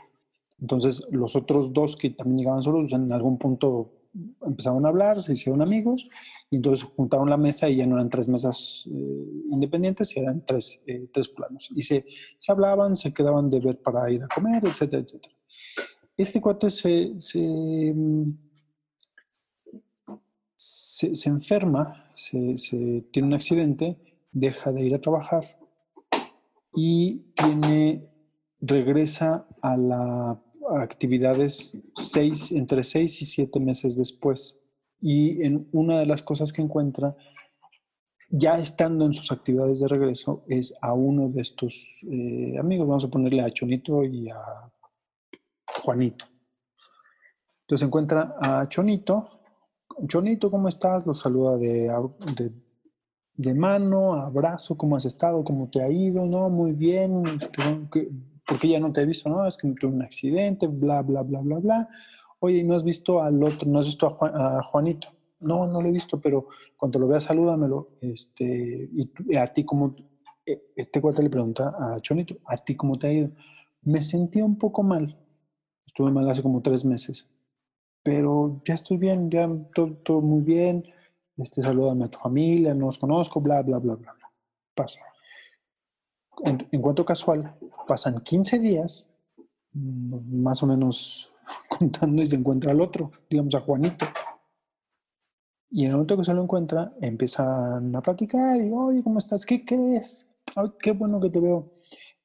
A: Entonces, los otros dos que también llegaban solos, en algún punto empezaron a hablar, se hicieron amigos y entonces juntaron la mesa y ya no eran tres mesas eh, independientes, eran tres, eh, tres planos. Y se, se, hablaban, se quedaban de ver para ir a comer, etcétera, etcétera. Este cuate se, se, se, enferma, se, tiene un accidente, deja de ir a trabajar y regresa a la actividades seis, entre seis y siete meses después. Y en una de las cosas que encuentra, ya estando en sus actividades de regreso, es a uno de estos eh, amigos, vamos a ponerle a Chonito y a Juanito. Entonces encuentra a Chonito. Chonito, ¿cómo estás? Lo saluda de, de, de mano, abrazo, ¿cómo has estado? ¿Cómo te ha ido? No, muy bien. ¿por qué ya no te he visto? No, es que tuve un accidente, bla, bla, bla, bla, bla. Oye, ¿no has visto al otro, no has visto a, Juanito? No, no lo he visto, pero cuando lo veas, salúdamelo. Este, y a ti, ¿cómo? E, este cuate le pregunta a Chonito, ¿a ti cómo te ha ido? Me sentí un poco mal. Estuve mal hace como tres meses. Pero ya estoy bien, ya todo, muy bien. Este, salúdame a tu familia, no os conozco, bla, bla, bla, bla, bla. Paso en, cuanto casual, pasan 15 días, mm, más o menos contando, y se encuentra al otro, digamos a Juanito. Y en el momento que se lo encuentra, empiezan a platicar y, oye, ¿cómo estás? ¿Qué crees? Ay, qué bueno que te veo.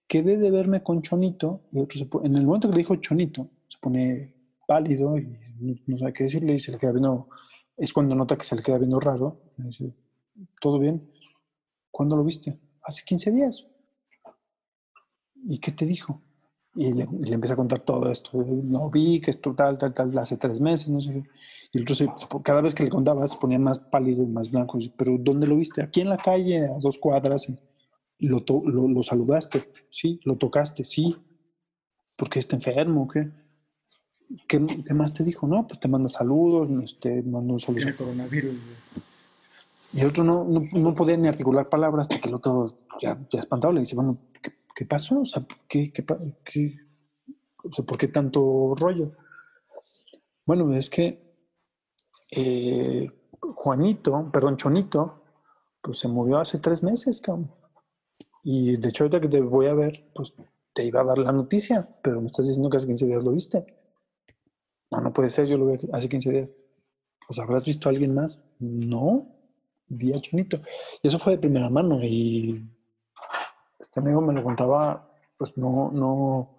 A: Quedé de verme con Chonito y otro se en el momento que le dijo Chonito, se pone pálido y no, sabe qué decirle y se le queda viendo, es cuando nota que se le queda viendo raro. Dice, ¿todo bien? ¿Cuándo lo viste? Hace 15 días. ¿y qué te dijo? Y le, empieza a contar todo esto. No vi que esto tal, tal, tal, hace tres meses, no sé. Y el otro, cada vez que le contaba, se ponía más pálido y más blanco. Pero ¿dónde lo viste? Aquí en la calle, a dos cuadras. lo, lo, saludaste, sí, lo tocaste, sí. porque está enfermo? ¿Qué? ¿Qué, más te dijo? No, pues te manda saludos, este, manda un saludo.
I: Tiene coronavirus.
A: Y el otro no, no, podía ni articular palabras hasta que el otro ya, ya espantado le dice, bueno, ¿qué, ¿qué pasó? O sea, ¿qué, qué, qué, ¿por qué tanto rollo? Bueno, es que eh, Juanito, perdón, Chonito, pues se murió hace tres meses, cabrón. Y de hecho, ahorita que te voy a ver, pues te iba a dar la noticia, pero me estás diciendo que hace 15 días lo viste. No, no puede ser, yo lo vi hace 15 días. Pues habrás visto a alguien más. No, vi a Chonito. Y eso fue de primera mano. Y este amigo me lo contaba, pues no, no,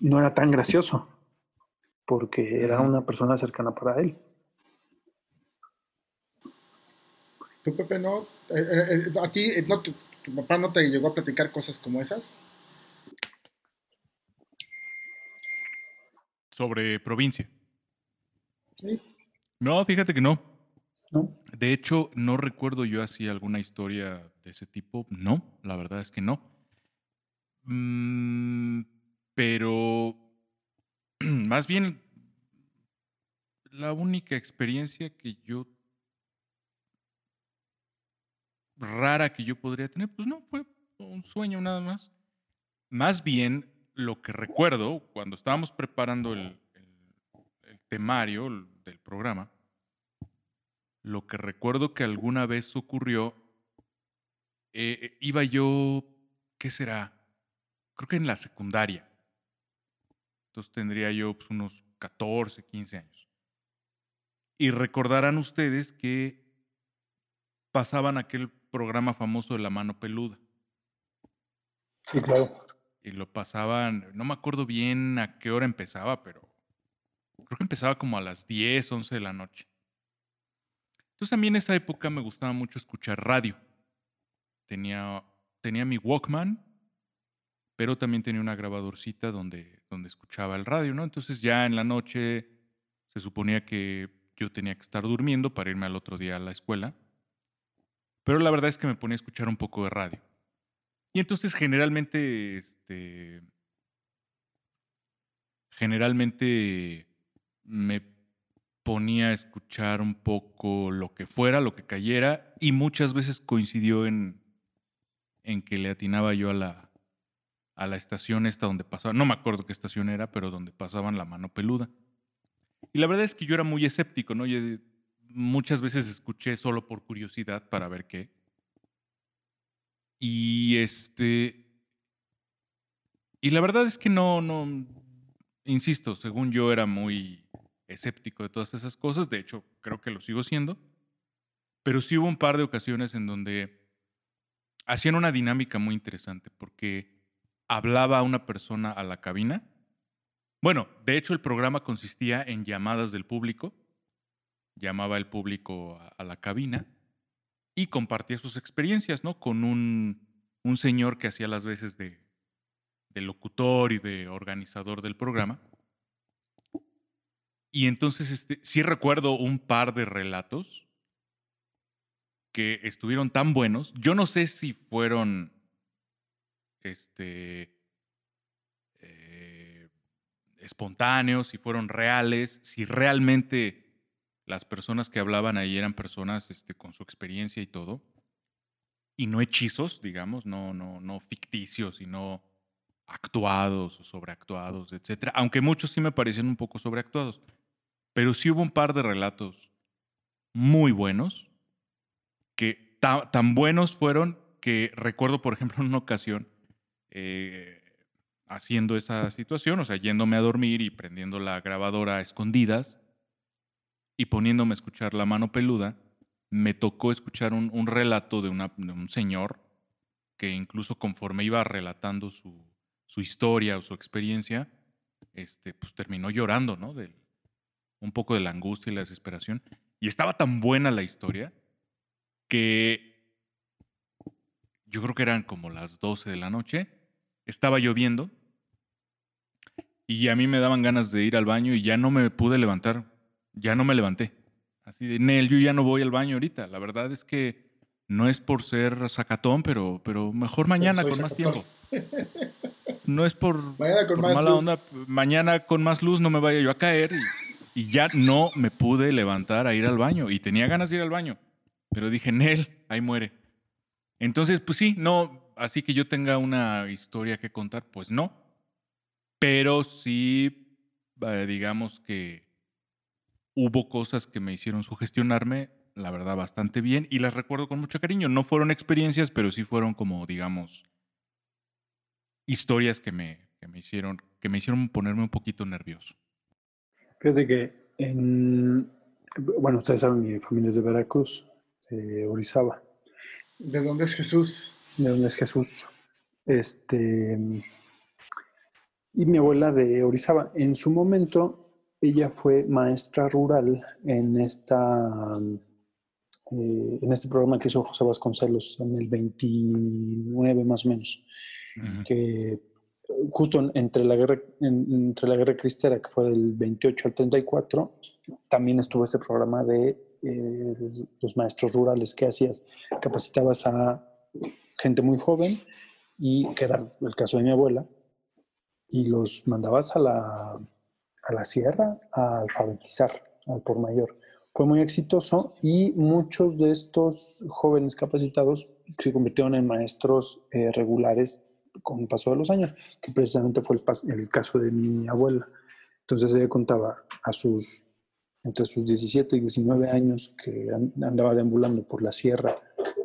A: no era tan gracioso, porque era una persona cercana para él.
I: ¿Tú, Pepe, no? Eh, eh, eh, ¿A ti no, tu, tu papá no te llegó a platicar cosas como esas?
J: Sobre provincia.
I: Sí.
J: No, fíjate que no.
A: ¿No?
J: De hecho, no recuerdo yo así alguna historia de ese tipo. No, la verdad es que no. Mm, pero más bien, la única experiencia que yo rara que yo podría tener, pues no, fue un sueño nada más. Más bien, lo que recuerdo cuando estábamos preparando el, temario el- del programa, lo que recuerdo que alguna vez ocurrió, eh, iba yo, ¿qué será? Creo que en la secundaria. Entonces tendría yo pues, unos 14, 15 años. Y recordarán ustedes que pasaban aquel programa famoso de La Mano Peluda.
A: Sí, claro.
J: Y lo pasaban, no me acuerdo bien a qué hora empezaba, pero creo que empezaba como a las 10, 11 de la noche. Entonces a mí en esa época me gustaba mucho escuchar radio. Tenía, tenía mi Walkman, pero también tenía una grabadorcita donde, donde escuchaba el radio, ¿no? Entonces ya en la noche se suponía que yo tenía que estar durmiendo para irme al otro día a la escuela. Pero la verdad es que me ponía a escuchar un poco de radio. Y entonces generalmente, este, generalmente me ponía a escuchar un poco lo que fuera, lo que cayera, y muchas veces coincidió en, en que le atinaba yo a la, a la estación esta donde pasaba, no me acuerdo qué estación era, pero donde pasaban la mano peluda. Y la verdad es que yo era muy escéptico, ¿no? Yo, muchas veces escuché solo por curiosidad para ver qué. Y este. Y la verdad es que no, no. Insisto, según yo era muy escéptico de todas esas cosas. De hecho, creo que lo sigo siendo. Pero sí hubo un par de ocasiones en donde hacían una dinámica muy interesante porque hablaba una persona a la cabina. Bueno, de hecho, el programa consistía en llamadas del público. Llamaba el público a, a la cabina y compartía sus experiencias, ¿no? Con un, un señor que hacía las veces de, de locutor y de organizador del programa. Y entonces este, sí recuerdo un par de relatos que estuvieron tan buenos. Yo no sé si fueron este, eh, espontáneos, si fueron reales, si realmente las personas que hablaban ahí eran personas este, con su experiencia y todo, y no hechizos, digamos, no, no, no ficticios, sino actuados o sobreactuados, etc. Aunque muchos sí me parecían un poco sobreactuados. Pero sí hubo un par de relatos muy buenos, que ta- tan buenos fueron que recuerdo, por ejemplo, en una ocasión, eh, haciendo esa situación, o sea, yéndome a dormir y prendiendo la grabadora a escondidas, y poniéndome a escuchar La Mano Peluda, me tocó escuchar un, un relato de, de un señor que incluso conforme iba relatando su, su historia o su experiencia, este, pues terminó llorando, ¿no? Un poco de la angustia y la desesperación. Y estaba tan buena la historia que yo creo que eran como las 12 de la noche, estaba lloviendo y a mí me daban ganas de ir al baño y ya no me pude levantar ya no me levanté. Así de, Nel, yo ya no voy al baño ahorita. La verdad es que no es por ser sacatón, pero, pero mejor mañana con más tiempo. No es por,
I: Mañana con
J: por
I: más
J: mala
I: luz.
J: onda. Mañana con más luz no me vaya yo a caer. Y, y ya no me pude levantar a ir al baño. Y tenía ganas de ir al baño. Pero dije, Nel, ahí muere. Entonces, pues sí, no. Así que yo tenga una historia que contar, pues no. Pero sí, eh, digamos que hubo cosas que me hicieron sugestionarme, la verdad, bastante bien y las recuerdo con mucho cariño. No fueron experiencias, pero sí fueron como, digamos, historias que me, que me hicieron, que me hicieron ponerme un poquito nervioso.
A: Fíjate que en, bueno, ustedes saben, mi familia es de Veracruz, de Orizaba.
I: ¿De dónde es Jesús?
A: ¿De dónde es Jesús? Este, y mi abuela de Orizaba. En su momento, ella fue maestra rural en esta eh, en este programa que hizo José Vasconcelos en el 29 más o menos, que justo entre la guerra entre la guerra cristera que fue del 28 al 34 también estuvo este programa de eh, los maestros rurales que hacías capacitabas a gente muy joven y que era el caso de mi abuela y los mandabas a la, a la sierra a alfabetizar al por mayor fue muy exitoso y muchos de estos jóvenes capacitados se convirtieron en maestros eh, regulares con el paso de los años, que precisamente fue el, caso de mi abuela. Entonces ella contaba a sus, entre sus 17 y 19 años que andaba deambulando por la sierra,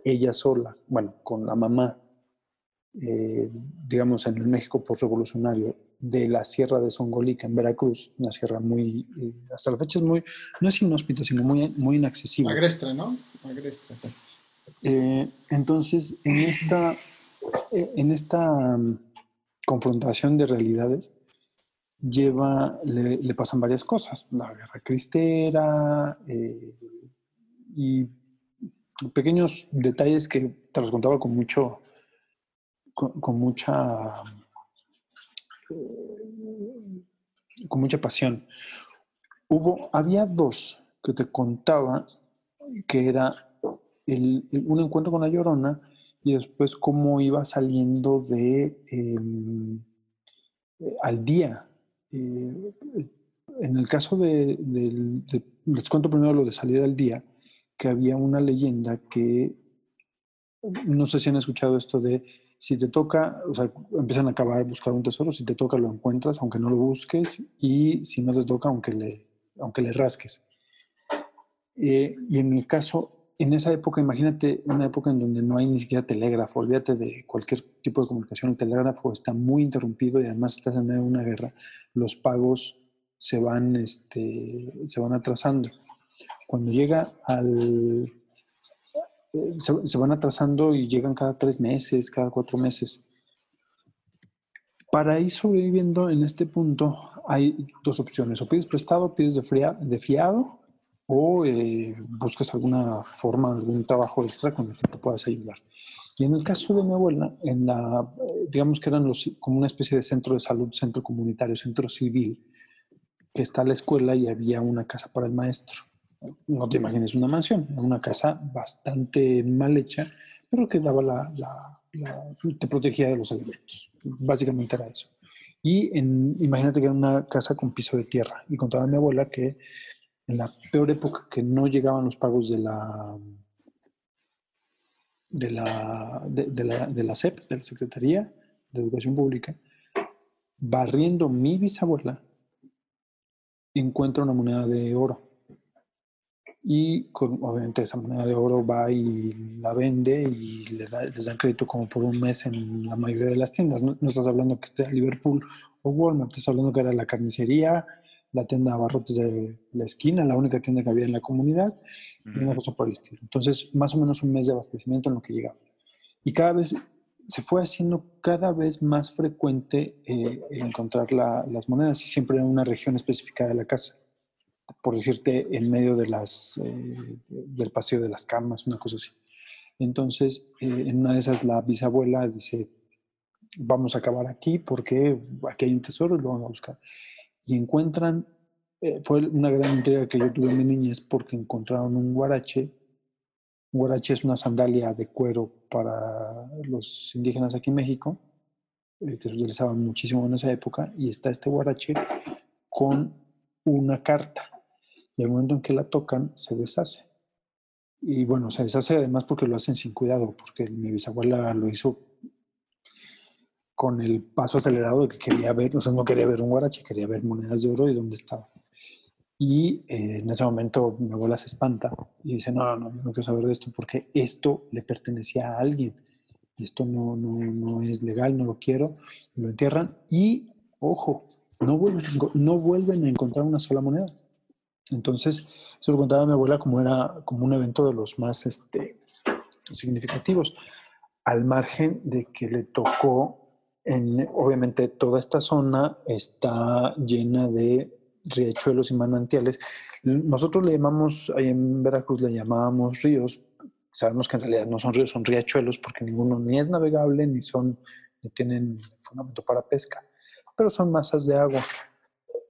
A: ella sola, bueno, con la mamá, eh, digamos, en el México postrevolucionario, de la Sierra de Songolica en Veracruz, una sierra muy, eh, hasta la fecha es muy, no es inhóspita, sino muy, muy inaccesible.
I: Agrestre, ¿no? Agrestre.
A: Eh, entonces, en esta, eh, en esta um, confrontación de realidades, lleva, le, le, pasan varias cosas, la guerra cristera y pequeños detalles que te los contaba con mucho, con, con mucha con mucha pasión. Hubo, había dos que te contaba que era el, un encuentro con la llorona y después cómo iba saliendo de em, al día. Eh, en el caso de, de, les cuento primero lo de salir al día, que había una leyenda que, no sé si han escuchado esto de si te toca, o sea, empiezan a acabar, buscar un tesoro, si te toca lo encuentras, aunque no lo busques, y si no te toca, aunque le, aunque le rasques. Eh, y en mi caso, en esa época, imagínate una época en donde no hay ni siquiera telégrafo, olvídate de cualquier tipo de comunicación, el telégrafo está muy interrumpido y además estás en medio de una guerra, los pagos se van, este, se van atrasando. Cuando llega al, se, van atrasando y llegan cada tres meses, cada cuatro meses. Para ir sobreviviendo en este punto hay dos opciones, o pides prestado, pides de, de fiado o eh, buscas alguna forma, algún trabajo extra con el que te puedas ayudar. Y en el caso de mi abuela, en la, digamos que eran los, como una especie de centro de salud, centro comunitario, centro civil, que está la escuela y había una casa para el maestro no te imagines una mansión, una casa bastante mal hecha, pero que daba la, te protegía de los elementos. Básicamente era eso. Y imagínate que era una casa con piso de tierra. Y contaba mi abuela que en la peor época que no llegaban los pagos de la de la, de, la, de la SEP, de la Secretaría de Educación Pública, barriendo mi bisabuela, encuentra una moneda de oro y con, obviamente esa moneda de oro va y la vende y le da, les dan crédito como por un mes en la mayoría de las tiendas. No, estás hablando que esté a Liverpool o Walmart, estás hablando que era la carnicería, la tienda de abarrotes de la esquina, la única tienda que había en la comunidad, y una cosa por el estilo. Entonces, más o menos un mes de abastecimiento en lo que llegaba. Y cada vez se fue haciendo cada vez más frecuente eh, encontrar las monedas y siempre en una región específica de la casa por decirte, en medio de las, eh, del paseo de las camas, una cosa así. Entonces, eh, en una de esas, la bisabuela dice, vamos a acabar aquí porque aquí hay un tesoro y lo vamos a buscar. Y encuentran, eh, fue una gran entrega que yo tuve en mi niñez porque encontraron un guarache. Un guarache es una sandalia de cuero para los indígenas aquí en México, que se utilizaban muchísimo en esa época, y está este guarache con una carta y al momento en que la tocan se deshace. Y bueno, se deshace además porque lo hacen sin cuidado, porque mi bisabuela lo hizo con el paso acelerado de que quería ver, o sea, no quería ver un guarache, quería ver monedas de oro y dónde estaba. Y eh, en ese momento mi abuela se espanta y dice, no, no, no quiero saber de esto porque esto le pertenecía a alguien. esto no, no, no es legal, no lo quiero, y lo entierran y, ojo, no vuelven, no vuelven a encontrar una sola moneda. Entonces, eso lo contaba mi abuela como era como un evento de los más este, significativos, al margen de que le tocó, en, obviamente toda esta zona está llena de riachuelos y manantiales. Nosotros le llamamos, ahí en Veracruz le llamábamos ríos, sabemos que en realidad no son ríos, son riachuelos porque ninguno ni es navegable ni son, ni tienen fundamento para pesca, pero son masas de agua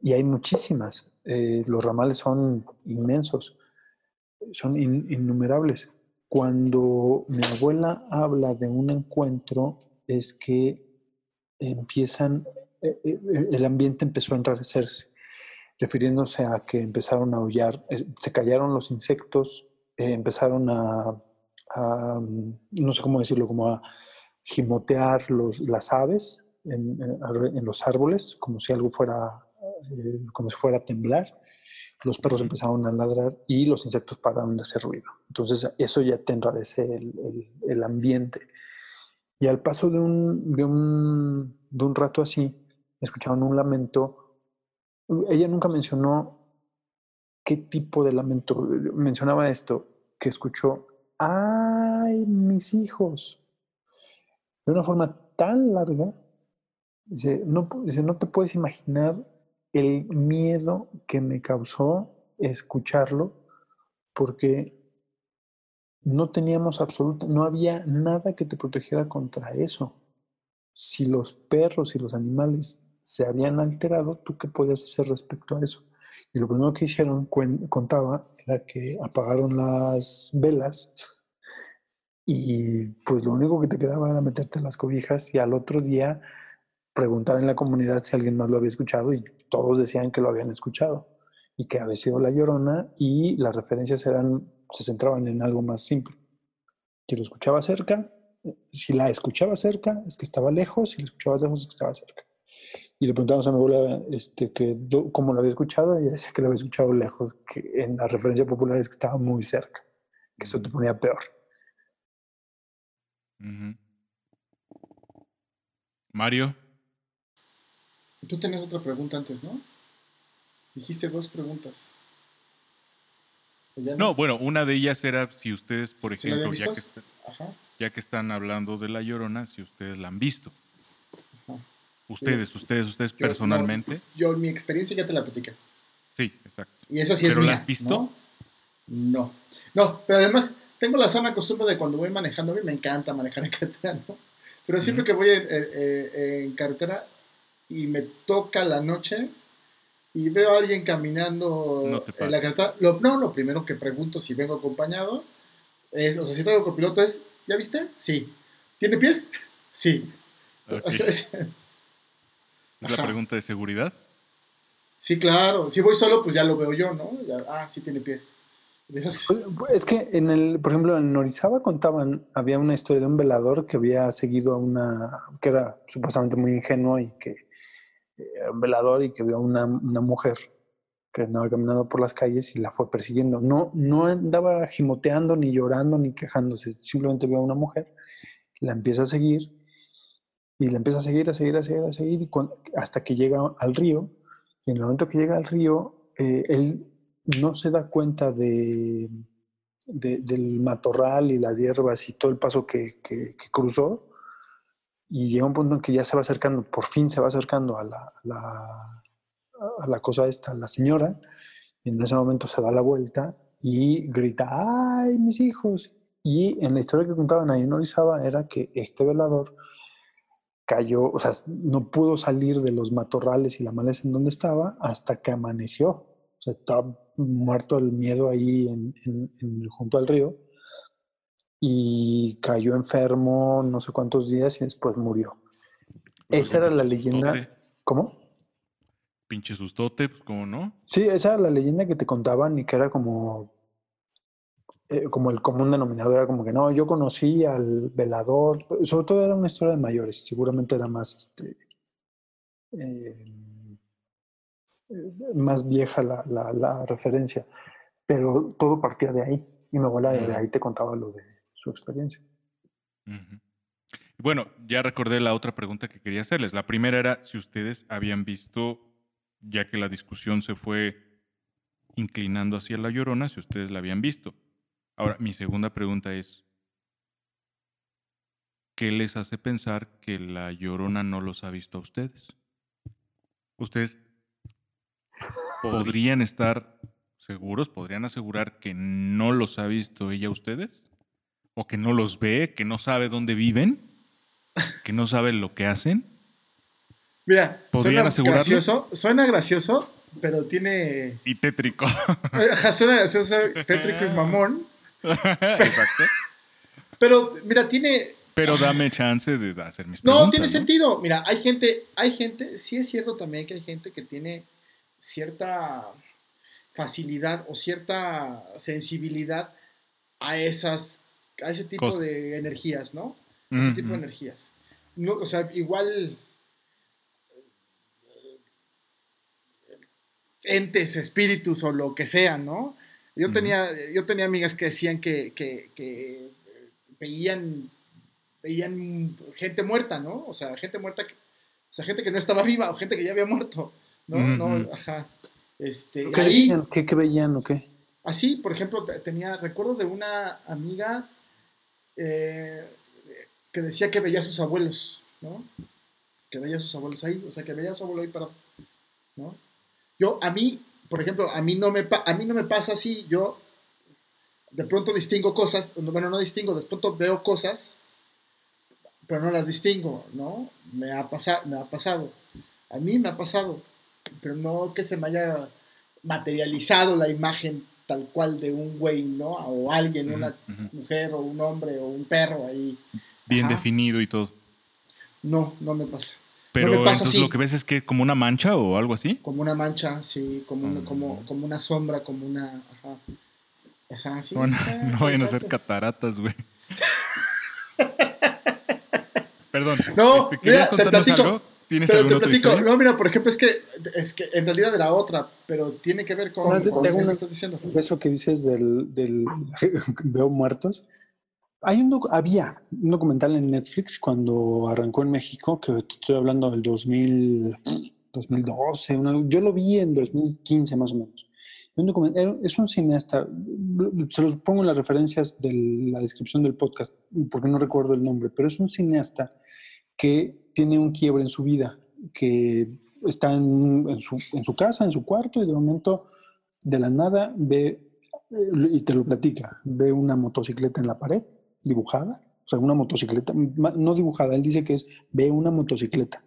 A: y hay muchísimas. Eh, los ramales son inmensos, son in- innumerables. Cuando mi abuela habla de un encuentro, es que empiezan, eh, eh, el ambiente empezó a enrarecerse, refiriéndose a que empezaron a aullar, se callaron los insectos, empezaron a, mm, no sé cómo decirlo, como a gimotear los, las aves en los árboles, como si algo fuera, eh, como si fuera a temblar. Los perros empezaron a ladrar y los insectos pararon de hacer ruido. Entonces eso ya te enrarece el, el- el ambiente. Y al paso de un, de un, de un rato así, escucharon un lamento. Ella nunca mencionó qué tipo de lamento. Mencionaba esto, que escuchó, ¡ay, mis hijos! De una forma tan larga, dice, no, dice, no te puedes imaginar el miedo que me causó escucharlo, porque no teníamos absoluta, no había nada que te protegiera contra eso. Si los perros y los animales se habían alterado, ¿tú qué podías hacer respecto a eso? Y lo primero que hicieron, contaba, era que apagaron las velas y pues lo único que te quedaba era meterte las cobijas y al otro día preguntar en la comunidad si alguien más lo había escuchado y todos decían que lo habían escuchado y que había sido la llorona y las referencias eran, se centraban en algo más simple. Si lo escuchaba cerca, si la escuchaba cerca, es que estaba lejos, si la escuchabas lejos, es que estaba cerca. Y le preguntamos a mi abuela este, que, do- cómo lo había escuchado, y ella decía que lo había escuchado lejos, que en la referencia popular es que estaba muy cerca, que eso te ponía peor.
J: Mario,
I: Tú tenías otra pregunta antes, ¿no? Dijiste dos preguntas. ¿O ya
J: no, bueno, una de ellas era si ustedes, por
I: ¿Sí la habían
J: ejemplo, ya que,
I: visto?
J: está-
I: Ajá.
J: ya que están hablando de La Llorona, si ustedes la han visto.
I: Ajá.
J: Ustedes, ustedes, ustedes
I: Yo- no,
J: personalmente.
I: yo, mi experiencia ya te la platiqué.
J: Sí, exacto.
I: Y eso sí es
J: ¿Pero la has visto?
I: ¿no? No. No, pero además tengo la sana costumbre de cuando voy manejando, a mí me encanta manejar en carretera, ¿no? Pero siempre que voy en, en carretera y me toca la noche y veo a alguien caminando
J: No te
I: en la carretera, lo, no, lo primero que pregunto si vengo acompañado es, o sea, si traigo copiloto es, ¿ya viste? Sí. ¿Tiene pies? Sí.
J: Ok.
I: O sea, es-
J: ¿Es la pregunta de seguridad?
I: sí, claro. Si voy solo, pues ya lo veo yo, ¿no? Ya, ah, sí tiene pies. Dios.
A: Pues, Es que en el, por ejemplo, en Orizaba contaban, había una historia de un velador que había seguido a una, que era supuestamente muy ingenuo y que un velador y que vio a una, una mujer que andaba caminando por las calles y la fue persiguiendo. No, no andaba gimoteando, ni llorando, ni quejándose, simplemente vio a una mujer, la empieza a seguir y la empieza a seguir, a seguir, a seguir, a seguir, y cuan- hasta que llega al río. Y en el momento que llega al río, eh, él no se da cuenta de, de- del matorral y las hierbas y todo el paso que- que cruzó. Y llega un punto en que ya se va acercando, por fin se va acercando a la, cosa esta, a la señora. Y en ese momento se da la vuelta y grita, ¡ay, mis hijos! Y en la historia que contaban ahí en Orizaba era que este velador cayó, o sea, no pudo salir de los matorrales y la maleza en donde estaba hasta que amaneció. O sea, estaba muerto el miedo ahí junto al río y cayó enfermo no sé cuántos días y después murió. Esa era la leyenda.
J: sustote.
A: ¿Cómo?
J: Pinche sustote, pues cómo no.
A: Sí, esa era la leyenda que te contaban y que era como, eh, como el común denominador, era como que no, yo conocí al velador, sobre todo era una historia de mayores, seguramente era más, este, eh, eh, más vieja la, la- la referencia, pero todo partía de ahí y mi abuela de
J: Ujú.
A: ahí te contaba lo de su experiencia.
J: Bueno, ya recordé la otra pregunta que quería hacerles. La primera era si ustedes habían visto, ya que la discusión se fue inclinando hacia la llorona, si ustedes la habían visto. Ahora, mi segunda pregunta es, ¿qué les hace pensar que la llorona no los ha visto a ustedes? ¿Ustedes podrían estar seguros, podrían asegurar que no los ha visto ella a ustedes? ¿O que no los ve, que no sabe dónde viven? ¿Que no sabe lo que hacen?
I: Mira,
J: ¿Podrían
I: suena
J: asegurarlo?
I: gracioso, suena gracioso, pero tiene...
J: Y tétrico.
I: Ajá, suena gracioso, tétrico y mamón.
J: Exacto.
I: Pero, mira, tiene...
J: Pero dame chance de hacer mis
I: No,
J: preguntas.
I: tiene sentido. Mira, hay gente, hay gente, sí es cierto también que hay gente que tiene cierta facilidad o cierta sensibilidad a esas, a ese tipo
J: Cos-
I: de energías, ¿no? A ese tipo de energías. No, o sea, igual entes, espíritus o lo que sea, ¿no? Yo tenía, yo tenía amigas que decían que, que, que, eh, veían, veían gente muerta, ¿no? O sea, gente muerta, que- o sea, gente que no estaba viva o gente que ya había muerto, ¿no? Ajá. Este,
A: ¿Qué
I: ahí,
A: veían? ¿Qué, qué veían o qué?
I: Así, por ejemplo, te- tenía, recuerdo de una amiga eh, que decía que veía a sus abuelos, ¿no? Que veía a sus abuelos ahí, o sea, que veía a su abuelo ahí parado, ¿no? Yo, a mí, por ejemplo, a mí no me, a mí no me pasa así, yo de pronto distingo cosas, bueno, no distingo, de pronto veo cosas, pero no las distingo, ¿no? Me ha, pasa, me ha pasado, a mí me ha pasado, pero no que se me haya materializado la imagen tal cual de un güey, ¿no? O alguien, una mujer o un hombre o un perro ahí.
J: Bien
I: Ajá.
J: definido y todo.
I: No, no me pasa.
J: Pero
I: me pasa
J: entonces
I: así.
J: lo que ves es que como una mancha o algo así.
I: Como una mancha, sí, como, una,
J: Mm.
I: como, como una sombra, como una... Ajá. Ajá, sí.
J: no, no vayan a ser
I: interesante.
J: cataratas, güey. Perdón.
I: No,
J: este, ¿querías
I: mira, te
J: contarnos
I: platico,
J: algo? ¿Tienes
I: Pero te platico,
J: historia?
I: no, mira, por ejemplo, es que, es que en realidad era otra, pero tiene que ver con, con eso que estás diciendo.
A: Eso que dices del, del veo muertos. Hay un había un documental en Netflix cuando arrancó en México, que estoy hablando del 2000, 2012, una- yo lo vi en 2015 más o menos. Un es un cineasta, se los pongo en las referencias de la descripción del podcast, porque no recuerdo el nombre, pero es un cineasta que tiene un quiebre en su vida, que está en, su, casa, en su cuarto, y de momento, de la nada, ve, eh, y te lo platica, ve una motocicleta en la pared, dibujada, o sea, una motocicleta, no dibujada, él dice que es, ve una motocicleta.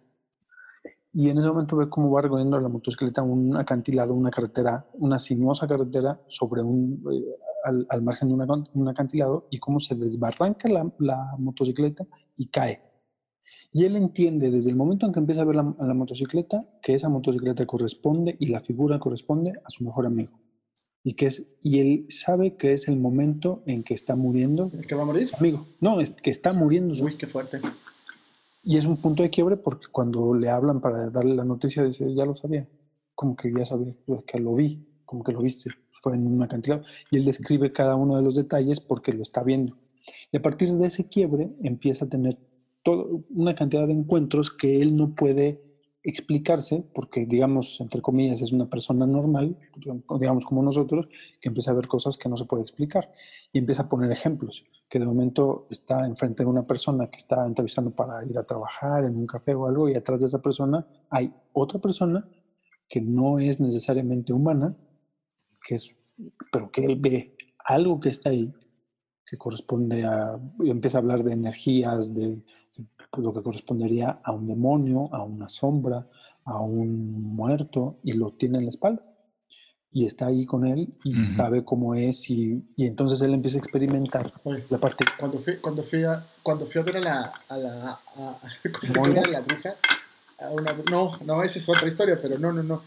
A: Y en ese momento ve cómo va recorriendo la motocicleta un acantilado, una carretera, una sinuosa carretera sobre un, eh, al, margen de un acantilado y cómo se desbarranca la motocicleta y cae. Y él entiende desde el momento en que empieza a ver la, motocicleta que esa motocicleta corresponde y la figura corresponde a su mejor amigo. Y, que es, y él sabe que es el momento en que está muriendo
I: ¿El que va a morir?
A: amigo. No, es que está muriendo su
I: Uy, qué fuerte.
A: y es un punto de quiebre porque cuando le hablan para darle la noticia, dice, ya lo sabía. Como que ya sabía, que lo vi, como que lo viste. Fue en una cantidad. Y él describe cada uno de los detalles porque lo está viendo. Y a partir de ese quiebre empieza a tener todo, una cantidad de encuentros que él no puede explicarse porque, digamos, entre comillas, es una persona normal, digamos como nosotros, que empieza a ver cosas que no se puede explicar. Y empieza a poner ejemplos que de momento está enfrente de una persona que está entrevistando para ir a trabajar en un café o algo y atrás de esa persona hay otra persona que no es necesariamente humana, que es, pero que él ve algo que está ahí que corresponde a, empieza a hablar de energías, de, de, lo que correspondería a un demonio, a una sombra, a un muerto, y lo tiene en la espalda. Y está ahí con él y
J: Ujú.
A: sabe cómo es, y, y entonces él empieza a experimentar
I: Oye,
A: la parte
I: cuando fui, cuando fui a, cuando fui a ver a la, a la, a- a a la bruja, a una, no, no, esa es otra historia, pero no, no, no.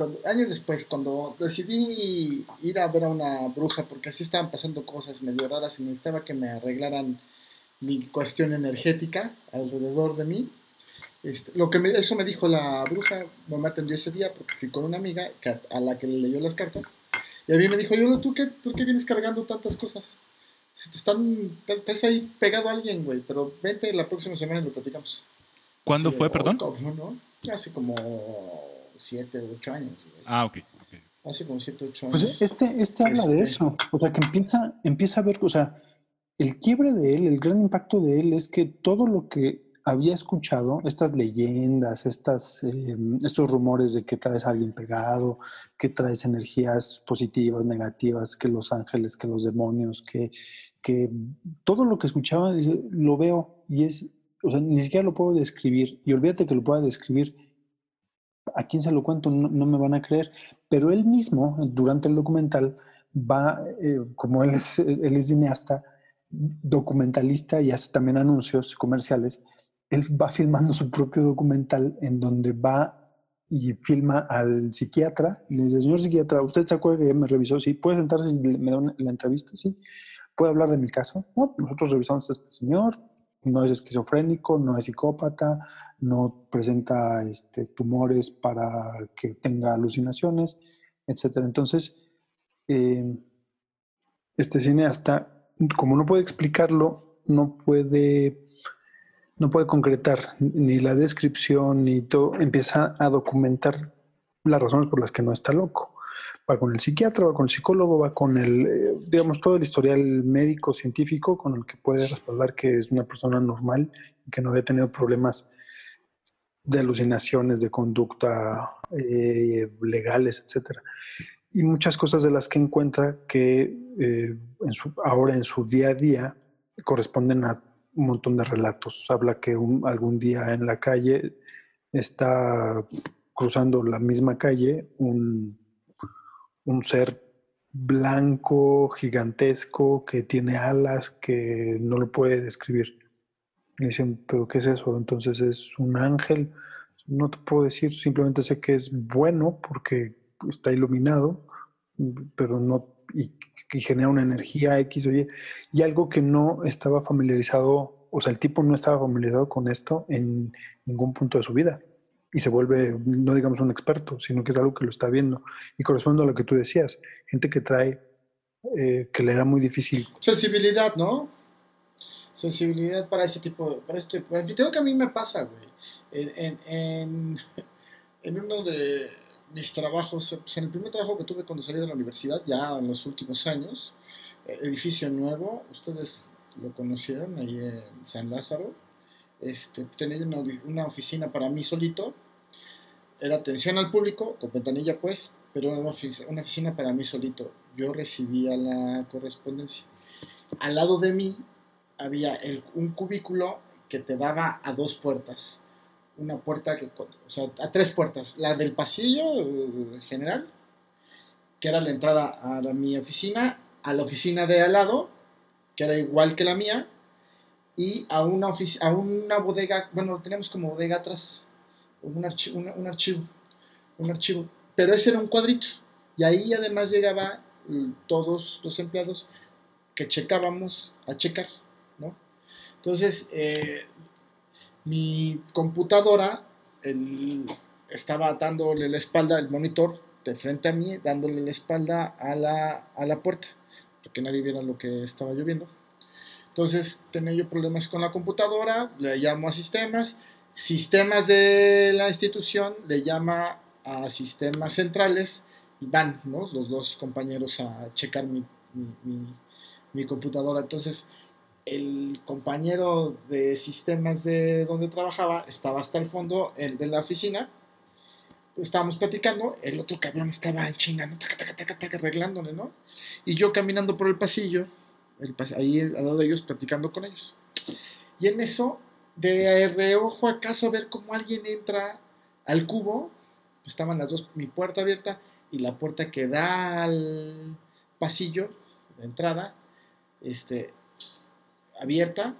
I: Cuando- años después, cuando decidí ir a ver a una bruja, porque así estaban pasando cosas medio raras y necesitaba que me arreglaran mi cuestión energética alrededor de mí, este, lo que me, eso me dijo la bruja, no me atendió ese día porque fui con una amiga que, a- la que le leyó las cartas, y a mí me dijo, yo, ¿tú qué, ¿por qué vienes cargando tantas cosas? Si te están, has ahí pegado a alguien, güey, pero vente la próxima semana y lo platicamos.
J: ¿Cuándo fue, perdón?
I: ¿cómo no? Hace como siete, ocho años, güey.
J: Ah, ok. ok.
I: Hace como siete, ocho años.
A: Pues este, este habla de
I: Este.
A: eso. O sea, que empieza, empieza a ver, o sea, el quiebre de él, el gran impacto de él es que todo lo que había escuchado, estas leyendas, estas, eh, estos rumores de que traes a alguien pegado, que traes energías positivas, negativas, que los ángeles, que los demonios, que, que todo lo que escuchaba, lo veo y es, o sea, ni siquiera lo puedo describir. Y olvídate que lo pueda describir. ¿A quién se lo cuento? No, no me van a creer. Pero él mismo, durante el documental, va, eh, como él es, él es cineasta, documentalista y hace también anuncios comerciales, él va filmando su propio documental en donde va y filma al psiquiatra y le dice, señor psiquiatra, ¿usted se acuerda que ya me revisó? Sí, ¿puede sentarse y me da una- la entrevista? Sí. ¿Puede hablar de mi caso? No, nosotros revisamos a este señor, no es esquizofrénico, no es psicópata, no presenta este, tumores para que tenga alucinaciones, etc. Entonces, eh, este cineasta, como no puede explicarlo, no puede, no puede concretar ni la descripción ni todo, empieza a documentar las razones por las que no está loco. Va con el psiquiatra, va con el psicólogo, va con el, eh, digamos, todo el historial médico, científico, con el que puede respaldar que es una persona normal que no había tenido problemas de alucinaciones, de conducta eh, legales, etcétera y muchas cosas de las que encuentra que eh, ahora en su día a día corresponden a un montón de relatos. Habla que algún día en la calle está cruzando la misma calle un, un ser blanco, gigantesco, que tiene alas, que no lo puede describir. Y dicen, ¿pero qué es eso? Entonces es un ángel. No te puedo decir, simplemente sé que es bueno porque está iluminado, pero no, y, y genera una energía X o Y, y algo que no estaba familiarizado, o sea, el tipo no estaba familiarizado con esto en ningún punto de su vida. Y se vuelve, no digamos un experto, sino que es algo que lo está viendo. Y corresponde a lo que tú decías, gente que trae, eh, que le era muy difícil
I: Sensibilidad, ¿no? Sensibilidad para ese tipo de... Para este, tengo que a mí me pasa, güey. En, en, en, en uno de mis trabajos, pues, en el primer trabajo que tuve cuando salí de la universidad, ya en los últimos años, eh, edificio nuevo, ustedes lo conocieron ahí en San Lázaro, este, tenía una, oficina para mí solito, era atención al público, con ventanilla pues, pero una, ofici- una oficina para mí solito. Yo recibía la correspondencia. Al lado de mí había un cubículo que te daba a dos puertas. Una puerta que, o sea, a tres puertas. La del pasillo eh, general, que era la entrada a la- mi oficina, a la oficina de al lado, que era igual que la mía, y a una, a una bodega, bueno, lo teníamos como bodega atrás, un, archi- un archivo, un archivo, pero ese era un cuadrito, y ahí además llegaba todos los empleados que checábamos a checar, ¿no? Entonces, eh, mi computadora el- estaba dándole la espalda, el monitor de frente a mí, dándole la espalda a la, a la puerta, porque nadie viera lo que estaba lloviendo. Entonces tenía yo problemas con la computadora, le llamo a sistemas, sistemas de la institución le llama a sistemas centrales y van ¿no? los dos compañeros a checar mi, mi, computadora. Entonces el compañero de sistemas de donde trabajaba estaba hasta el fondo, el de la oficina. Estábamos platicando, el otro cabrón estaba chingando, taca, taca, taca, taca, arreglándole, ¿no? Y yo caminando por el pasillo, ahí al lado de ellos, platicando con ellos. Y en eso, de reojo acaso a ver cómo alguien entra al cubo, estaban las dos, mi puerta abierta y la puerta que da al pasillo de entrada, este, abierta.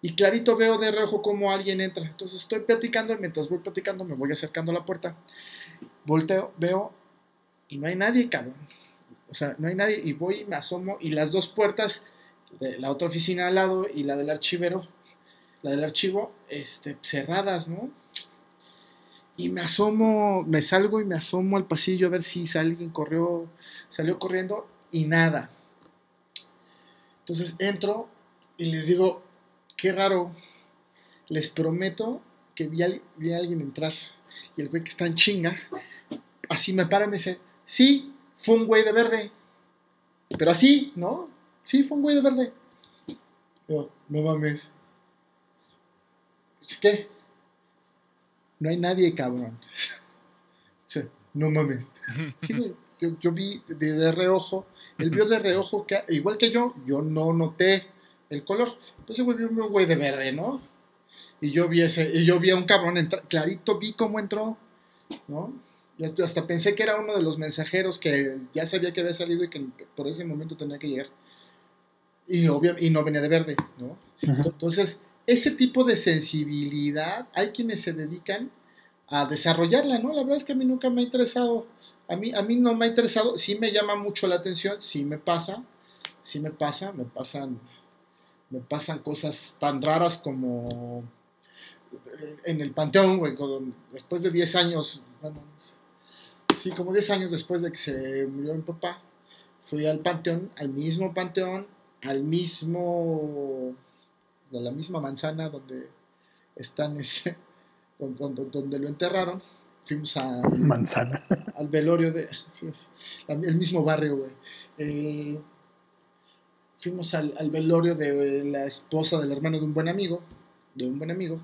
I: Y clarito veo de reojo cómo alguien entra. Entonces estoy platicando y mientras voy platicando me voy acercando a la puerta. Volteo, veo y no hay nadie, cabrón. O sea, no hay nadie y voy y me asomo y las dos puertas, de la otra oficina al lado y la del archivero, la del archivo, este, cerradas, ¿no? Y me asomo, me salgo y me asomo al pasillo a ver si alguien corrió, salió corriendo y nada. Entonces entro y les digo, qué raro, les prometo que vi a, alguien entrar. Y el güey que está en chinga, así me para y me dice, sí, fue un güey de verde. Pero así, ¿no? Sí, fue un güey de verde. Yo, no mames. ¿qué? No hay nadie, cabrón. No mames. Sí, güey. Yo, yo vi de, de reojo, él vio de reojo que, igual que yo, yo no noté el color. Entonces volvió un güey de verde, ¿no? Y yo vi ese, y yo vi a un cabrón entrar, clarito vi cómo entró, ¿no? Yo hasta- pensé que era uno de los mensajeros que ya sabía que había salido y que por ese momento tenía que llegar. Y, obvia- y no venía de verde, ¿no? Entonces, ese tipo de sensibilidad, hay quienes se dedican a desarrollarla, ¿no? La verdad es que a mí nunca me ha interesado, a mí, a mí no me ha interesado, sí me llama mucho la atención, sí me pasa, sí me pasa, me pasan, me pasan cosas tan raras como eh, en el Panteón, güey, después de 10 años, bueno, sí, como 10 años después de que se murió mi papá, fui al Panteón, al mismo Panteón, al mismo, a la misma manzana donde están ese, donde, donde- donde lo enterraron, fuimos a,
A: Manzana.
I: al velorio de. sí, es, el mismo barrio, güey. Eh, fuimos al, al velorio de la esposa del hermano de un buen amigo. De un buen amigo.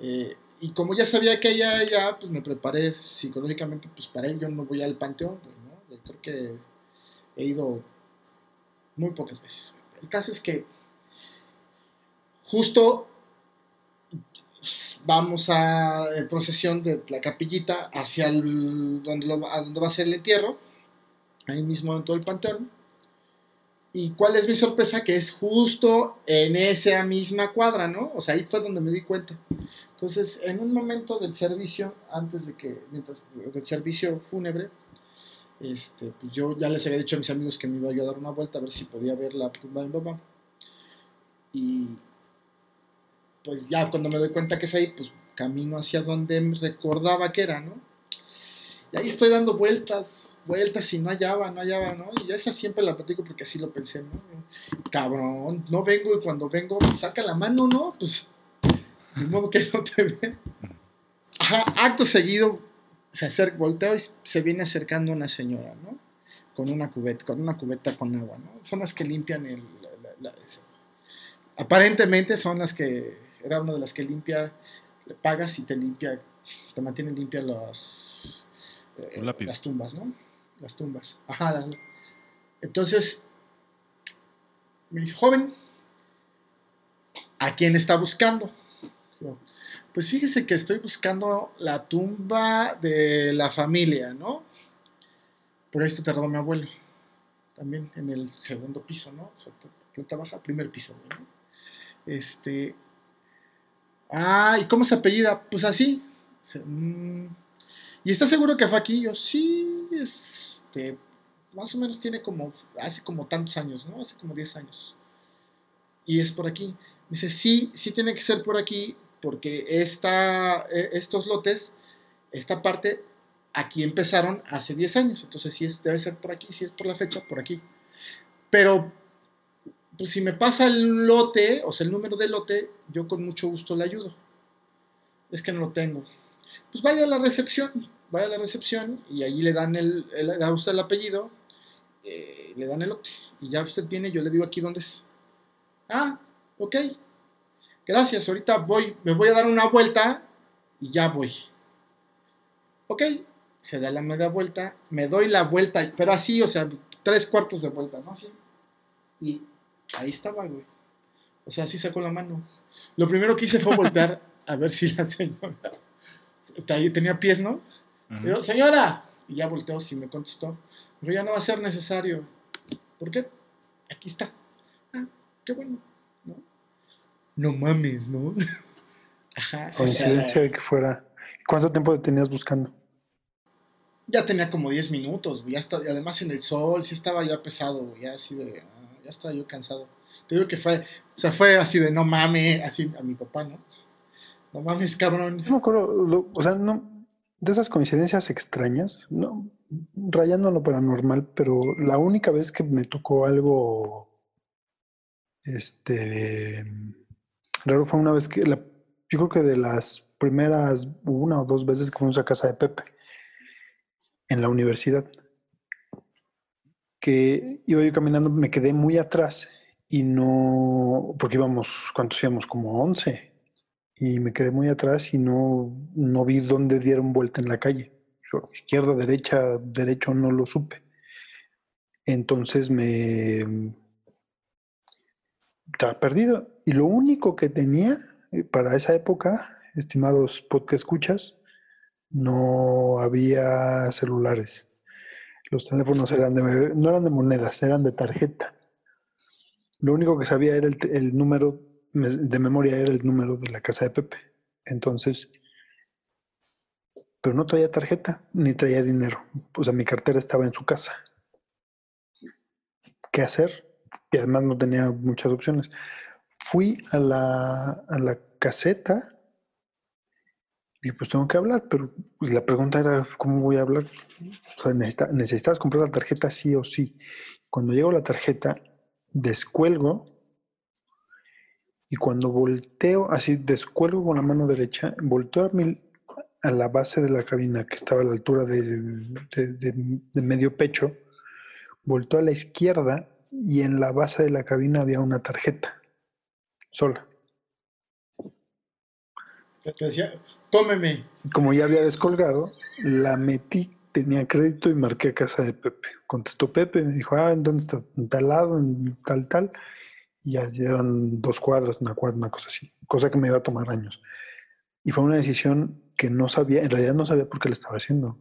I: eh, y como ya sabía que ella ya, pues me preparé psicológicamente, pues para él yo no voy al panteón. Yo creo que he ido muy pocas veces. El caso es que justo vamos a procesión de la capillita hacia el, donde, a donde va a ser el entierro, ahí mismo en todo el panteón. ¿Y cuál es mi sorpresa? Que es justo en esa misma cuadra, ¿no? O sea, ahí fue donde me di cuenta. Entonces, en un momento del servicio, antes de que, mientras del servicio fúnebre, este, pues yo ya les había dicho a mis amigos que me iba yo a dar una vuelta a ver si podía ver la tumba de mi papá. Y pues ya cuando me doy cuenta que es ahí, pues camino hacia donde recordaba que era, ¿no? Y ahí estoy dando vueltas, vueltas y no hallaba, no hallaba, ¿no? Y esa siempre la platico porque así lo pensé, ¿no? Cabrón, no vengo y cuando vengo, saca la mano, ¿no? Pues, de modo que no te ve. Ajá, acto seguido, se acerca, volteo y se viene acercando una señora, ¿no? Con una cubeta, con una cubeta con agua, ¿no? Son las que limpian el... aparentemente son las que... Era una de las que limpia, le pagas y te limpia, te mantiene limpia las... eh, las tumbas, ¿no? Las tumbas. Ajá. las- entonces, me dice, joven, ¿a quién está buscando? Yo, pues fíjese que estoy buscando la tumba de la familia, ¿no? Por ahí está enterrado mi abuelo. También en el segundo piso, ¿no? O sea, planta baja, primer piso, ¿no? Este. Ah, ¿y cómo se apellida? Pues así. "Mm, ¿Y está seguro que fue aquí? Yo, sí, este. Más o menos tiene como. Hace como tantos años, ¿no? Hace como 10 años. Y es por aquí. Dice, sí, sí tiene que ser por aquí, porque esta, eh, estos lotes, esta parte, aquí empezaron hace 10 años. Entonces, sí es, debe ser por aquí, si es por la fecha, por aquí. Pero, pues si me pasa el lote, o sea, el número del lote, yo con mucho gusto le ayudo. Es que no lo tengo. Pues vaya a la recepción, vaya a la recepción y allí le dan el, el- usted el apellido, eh, le dan el lote. Y ya usted viene, yo le digo aquí dónde es. Ah, ok. Gracias, ahorita voy, me voy a dar una vuelta y ya voy. Ok, se da la media vuelta, me doy la vuelta, pero así, o sea, tres cuartos de vuelta, ¿no? Así. Y ahí estaba, güey. O sea, así sacó la mano. Lo primero que hice fue voltear a ver si la señora ahí tenía pies, ¿no? Y yo, señora, y ya volteó, sí me contestó. Dijo, ya no va a ser necesario. ¿Por qué? Aquí está. Ah, qué bueno. No, no mames, ¿no? Ajá.
A: Coincidencia de que fuera. ¿Cuánto tiempo te tenías buscando?
I: ya tenía como 10 minutos, güey. Ya está, y además en el sol, sí estaba ya pesado, güey. Ya así de. ah, ya estaba yo cansado. Te digo que fue. O sea, fue así de no mames, así a mi papá, ¿no? No mames, cabrón.
A: No acuerdo, lo- o sea, no, de esas coincidencias extrañas, no, rayando lo paranormal, pero la única vez que me tocó algo Este, raro fue una vez que, la, yo creo que de las primeras una o dos veces que fuimos a casa de Pepe en la universidad, que iba yo caminando, me quedé muy atrás y no, porque íbamos, ¿cuántos íbamos? Como 11. Y me quedé muy atrás y no, no vi dónde dieron vuelta en la calle. Yo, izquierda, derecha, derecho, no lo supe. Entonces me estaba perdido. Y lo único que tenía eh, para esa época, estimados podcast escuchas, no había celulares. Los teléfonos eran de, no eran de monedas, eran de tarjeta. Lo único que sabía era el, número de memoria, era el número de la casa de Pepe. Entonces, pero no traía tarjeta ni traía dinero. O sea, mi cartera estaba en su casa. ¿Qué hacer? Y además no tenía muchas opciones. Fui a la, a la caseta y pues tengo que hablar, pero pues, la pregunta era, ¿cómo voy a hablar? O sea, necesitabas comprar la tarjeta sí o sí. Cuando llego la tarjeta, descuelgo y cuando volteo, así descuelgo con la mano derecha, volteo a, a la base de la cabina que estaba a la altura de, medio pecho, volteo a la izquierda y en la base de la cabina había una tarjeta sola.
I: Te decía, cómeme.
A: Como ya había descolgado, la metí tenía crédito y marqué a casa de Pepe. Contestó Pepe, me dijo, ah, ¿en dónde está? En tal lado, en tal, tal. Y eran dos cuadras, una cuadra, una cosa así. Cosa que me iba a tomar años. Y fue una decisión que no sabía, en realidad no sabía por qué lo estaba haciendo.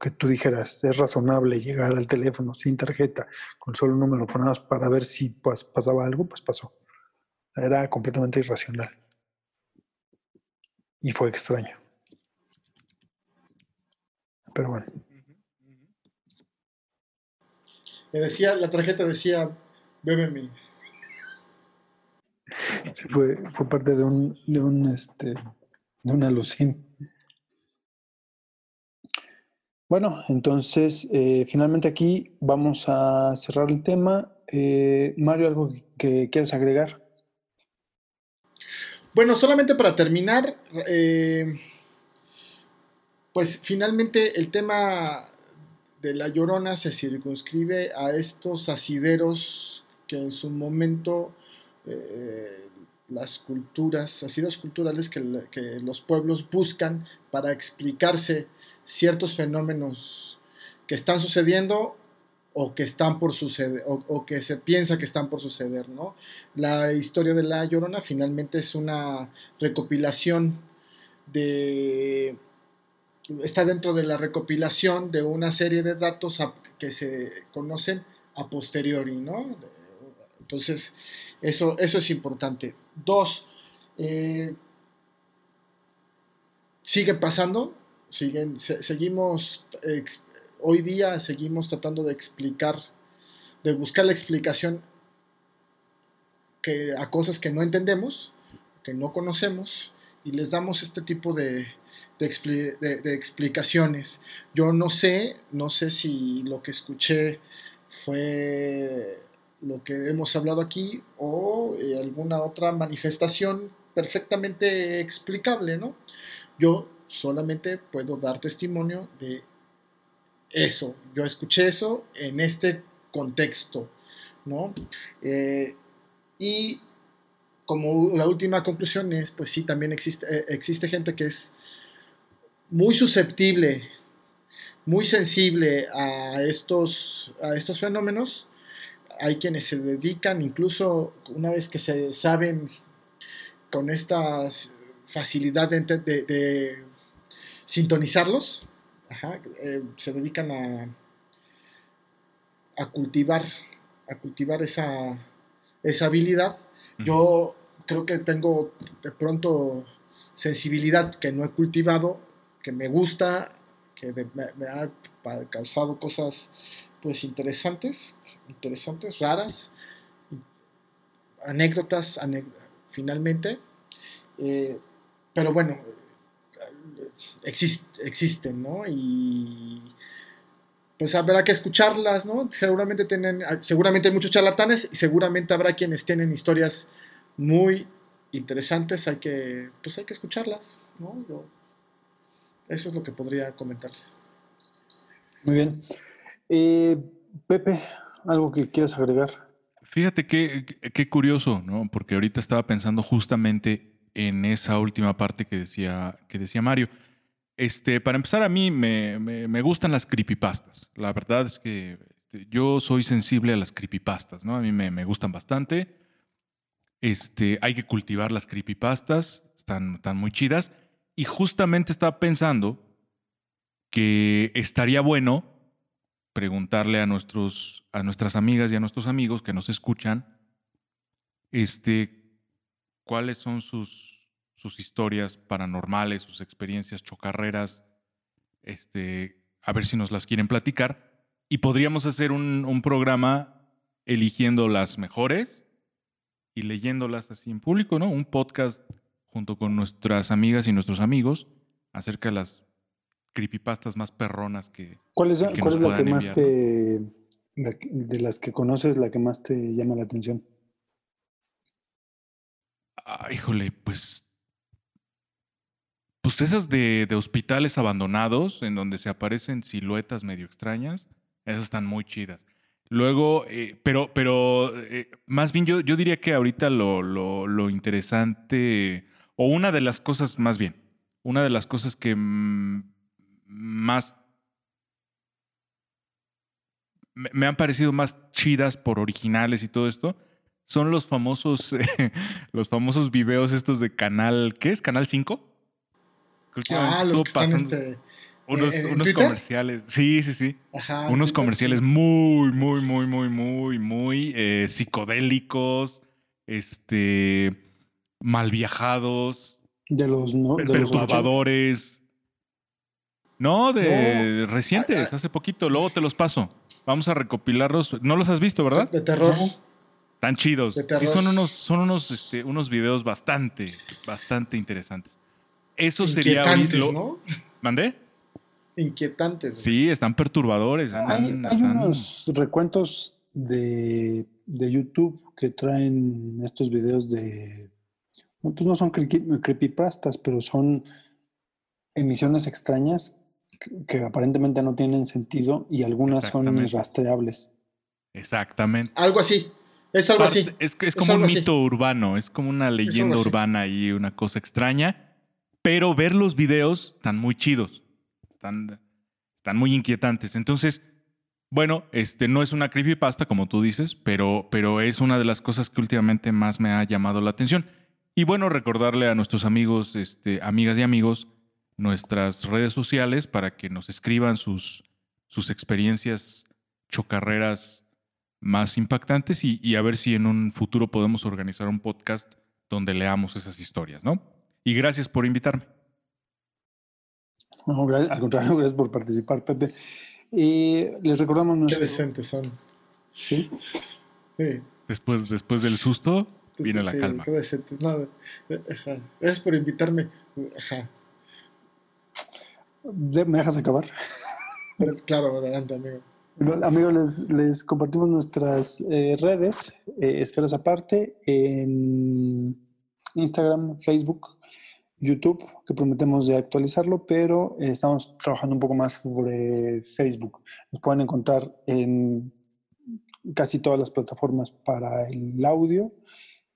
A: que tú dijeras, es razonable llegar al teléfono sin tarjeta, con solo un número, para ver si pues, pasaba algo, pues pasó. Era completamente irracional. Y fue extraño. Pero bueno.
I: Le decía, la tarjeta decía, bébeme.
A: Fue, fue parte de un, de un este, de una alucin. Bueno, entonces eh, finalmente aquí vamos a cerrar el tema. Eh, Mario, ¿algo que quieras agregar?
I: Bueno, solamente para terminar, eh, pues finalmente el tema de la llorona se circunscribe a estos asideros que en su momento eh, las culturas, asideros culturales que, los pueblos buscan para explicarse ciertos fenómenos que están sucediendo o que están por suceder, o, que se piensa que están por suceder, ¿no? La historia de La Llorona finalmente es una recopilación de está dentro de la recopilación de una serie de datos que se conocen a posteriori, ¿no? Entonces, eso, eso es importante. Dos, eh, sigue pasando, siguen, seguimos, hoy día seguimos tratando de explicar, de buscar la explicación que, a cosas que no entendemos, que no conocemos, y les damos este tipo de, de, explicaciones. Yo no sé, no sé si lo que escuché fue lo que hemos hablado aquí o eh, alguna otra manifestación perfectamente explicable, ¿no? Yo solamente puedo dar testimonio de eso. Yo escuché eso en este contexto, ¿no? Eh, y como la última conclusión es, pues sí, también existe, eh, existe gente que es muy susceptible, muy sensible a estos, a estos fenómenos. Hay quienes se dedican, incluso una vez que se saben con esta facilidad de, sintonizarlos, eh, se dedican a, a cultivar, a cultivar esa, esa habilidad. Yo creo que tengo de pronto sensibilidad que no he cultivado que me gusta, que me, ha causado cosas pues interesantes, interesantes, raras, anécdotas, finalmente. Eh, pero bueno, existen, ¿no? Y pues habrá que escucharlas, ¿no? Seguramente tienen, seguramente hay muchos charlatanes y seguramente habrá quienes tienen historias muy interesantes, hay que, pues hay que escucharlas, ¿no? Eso es lo que podría comentarles.
A: Muy bien. Eh, Pepe, ¿algo que quieras agregar?
J: Fíjate qué, curioso, ¿no? Porque ahorita estaba pensando justamente en esa última parte que decía, que decía Mario. Este, para empezar, a mí me, me- me gustan las creepypastas. La verdad es que este, yo soy sensible a las creepypastas, ¿no? A mí me, me gustan bastante. Este, hay que cultivar las creepypastas, están, están muy chidas. Y justamente estaba pensando que estaría bueno preguntarle a, nuestros, a nuestras amigas y a nuestros amigos que nos escuchan este, cuáles son sus, sus historias paranormales, sus experiencias chocarreras, este, a ver si nos las quieren platicar. Y podríamos hacer un, un programa eligiendo las mejores y leyéndolas así en público, ¿no? Un podcast junto con nuestras amigas y nuestros amigos acerca de las creepypastas más perronas que,
A: ¿Cuál es,
J: que
A: cuál es la que más
J: enviar, ¿no?
A: te, la de las que conoces, la que más te llama la atención?
J: Ah, híjole, pues. Pues esas de, de hospitales abandonados, en donde se aparecen siluetas medio extrañas, esas están muy chidas. Luego, eh, pero, pero eh, más bien yo, yo diría que ahorita lo, lo, lo interesante, o una de las cosas, más bien, una de las cosas que mm, más me, me han parecido más chidas por originales y todo esto, son los famosos, eh, los famosos videos estos de canal, ¿qué es? ¿Canal 5? Que últimamente
I: Ah, los que están
J: pasando
I: este,
J: unos,
I: ¿en- en
J: unos comerciales. Sí, sí, sí.
I: Ajá,
J: unos
I: Twitter,
J: comerciales
I: sí.
J: muy, muy, muy, muy, muy, muy eh, psicodélicos, este, mal viajados,
A: De los, no, de los
J: perturbadores. No, de
I: No.
J: recientes, hace poquito. Luego te los paso. Vamos a recopilarlos. No los has visto, ¿verdad?
I: De terror.
J: Tan chidos.
I: De
J: Sí,
I: terror.
J: son unos, son unos, este, unos videos bastante, bastante interesantes. Eso sería
I: Inquietantes,
J: lo-
I: ¿no?
J: ¿Mandé?
I: Inquietantes.
J: Sí, están perturbadores.
A: Hay,
J: están-
A: hay
J: están-
A: unos recuentos de, de YouTube que traen estos videos de. no, Pues no son creepy- creepypastas, pero son emisiones extrañas que, que aparentemente no tienen sentido y algunas son irrastreables.
J: Exactamente.
I: Algo así. Es algo
J: Parte-
I: así.
J: Es, como un
I: así.
J: mito urbano, es como una leyenda urbana y una cosa extraña. Pero ver los videos están muy chidos. Están, están muy inquietantes. Entonces, bueno, este no es una creepypasta, como tú dices, pero, pero es una de las cosas que últimamente más me ha llamado la atención. Y bueno, recordarle a nuestros amigos, este, amigas y amigos, nuestras redes sociales para que nos escriban sus, sus experiencias chocarreras más impactantes y, y a ver si en un futuro podemos organizar un podcast donde leamos esas historias, ¿no? Y gracias por invitarme.
A: No, al contrario, gracias por participar, Pepe. Y les recordamos
I: Qué decentes son.
A: ¿sí?
I: Sí.
J: Después, después del susto, viene la
I: Sí,
J: calma.
I: Qué decentes. No, eh, ajá. Gracias por invitarme. Ajá.
A: ¿Me dejas acabar?
I: Pero, claro, adelante, amigo.
A: Bueno, amigos, les, les compartimos nuestras eh, redes, eh, esferas aparte, en Instagram, Facebook, YouTube, que prometemos de actualizarlo, pero eh, estamos trabajando un poco más sobre Facebook. Nos pueden encontrar en casi todas las plataformas para el audio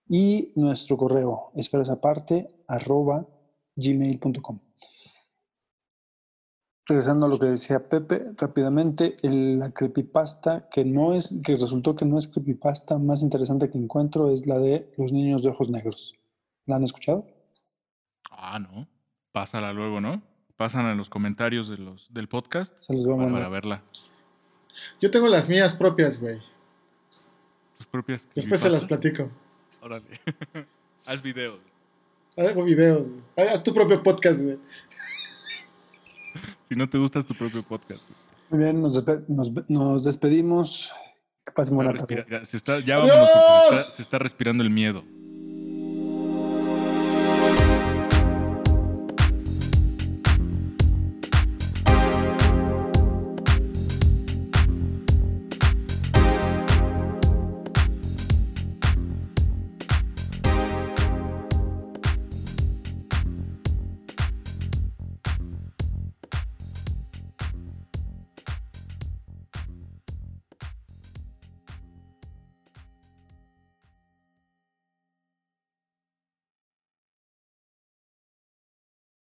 A: y nuestro correo, esferasaparte, arroba gmail.com. Regresando a lo que decía Pepe, rápidamente, el- la creepypasta que no es, que resultó que no es creepypasta más interesante que encuentro es la de los niños de ojos negros. ¿La han escuchado?
J: Ah, no. Pásala luego, ¿no? Pasan en los comentarios de los, del podcast
A: Se los voy a
J: para,
A: mandar.
J: verla.
I: Yo tengo las mías propias, güey.
J: Tus propias.
I: Después se las platico.
J: Órale. Haz videos.
I: Hago videos. güey. Haz tu propio podcast, güey.
J: Si no te gustas tu propio podcast.
A: Muy bien, nos, despe- nos, nos despedimos. Que pasen buena tarde.
J: ya, se está, ya vámonos porque se está, se está respirando el miedo.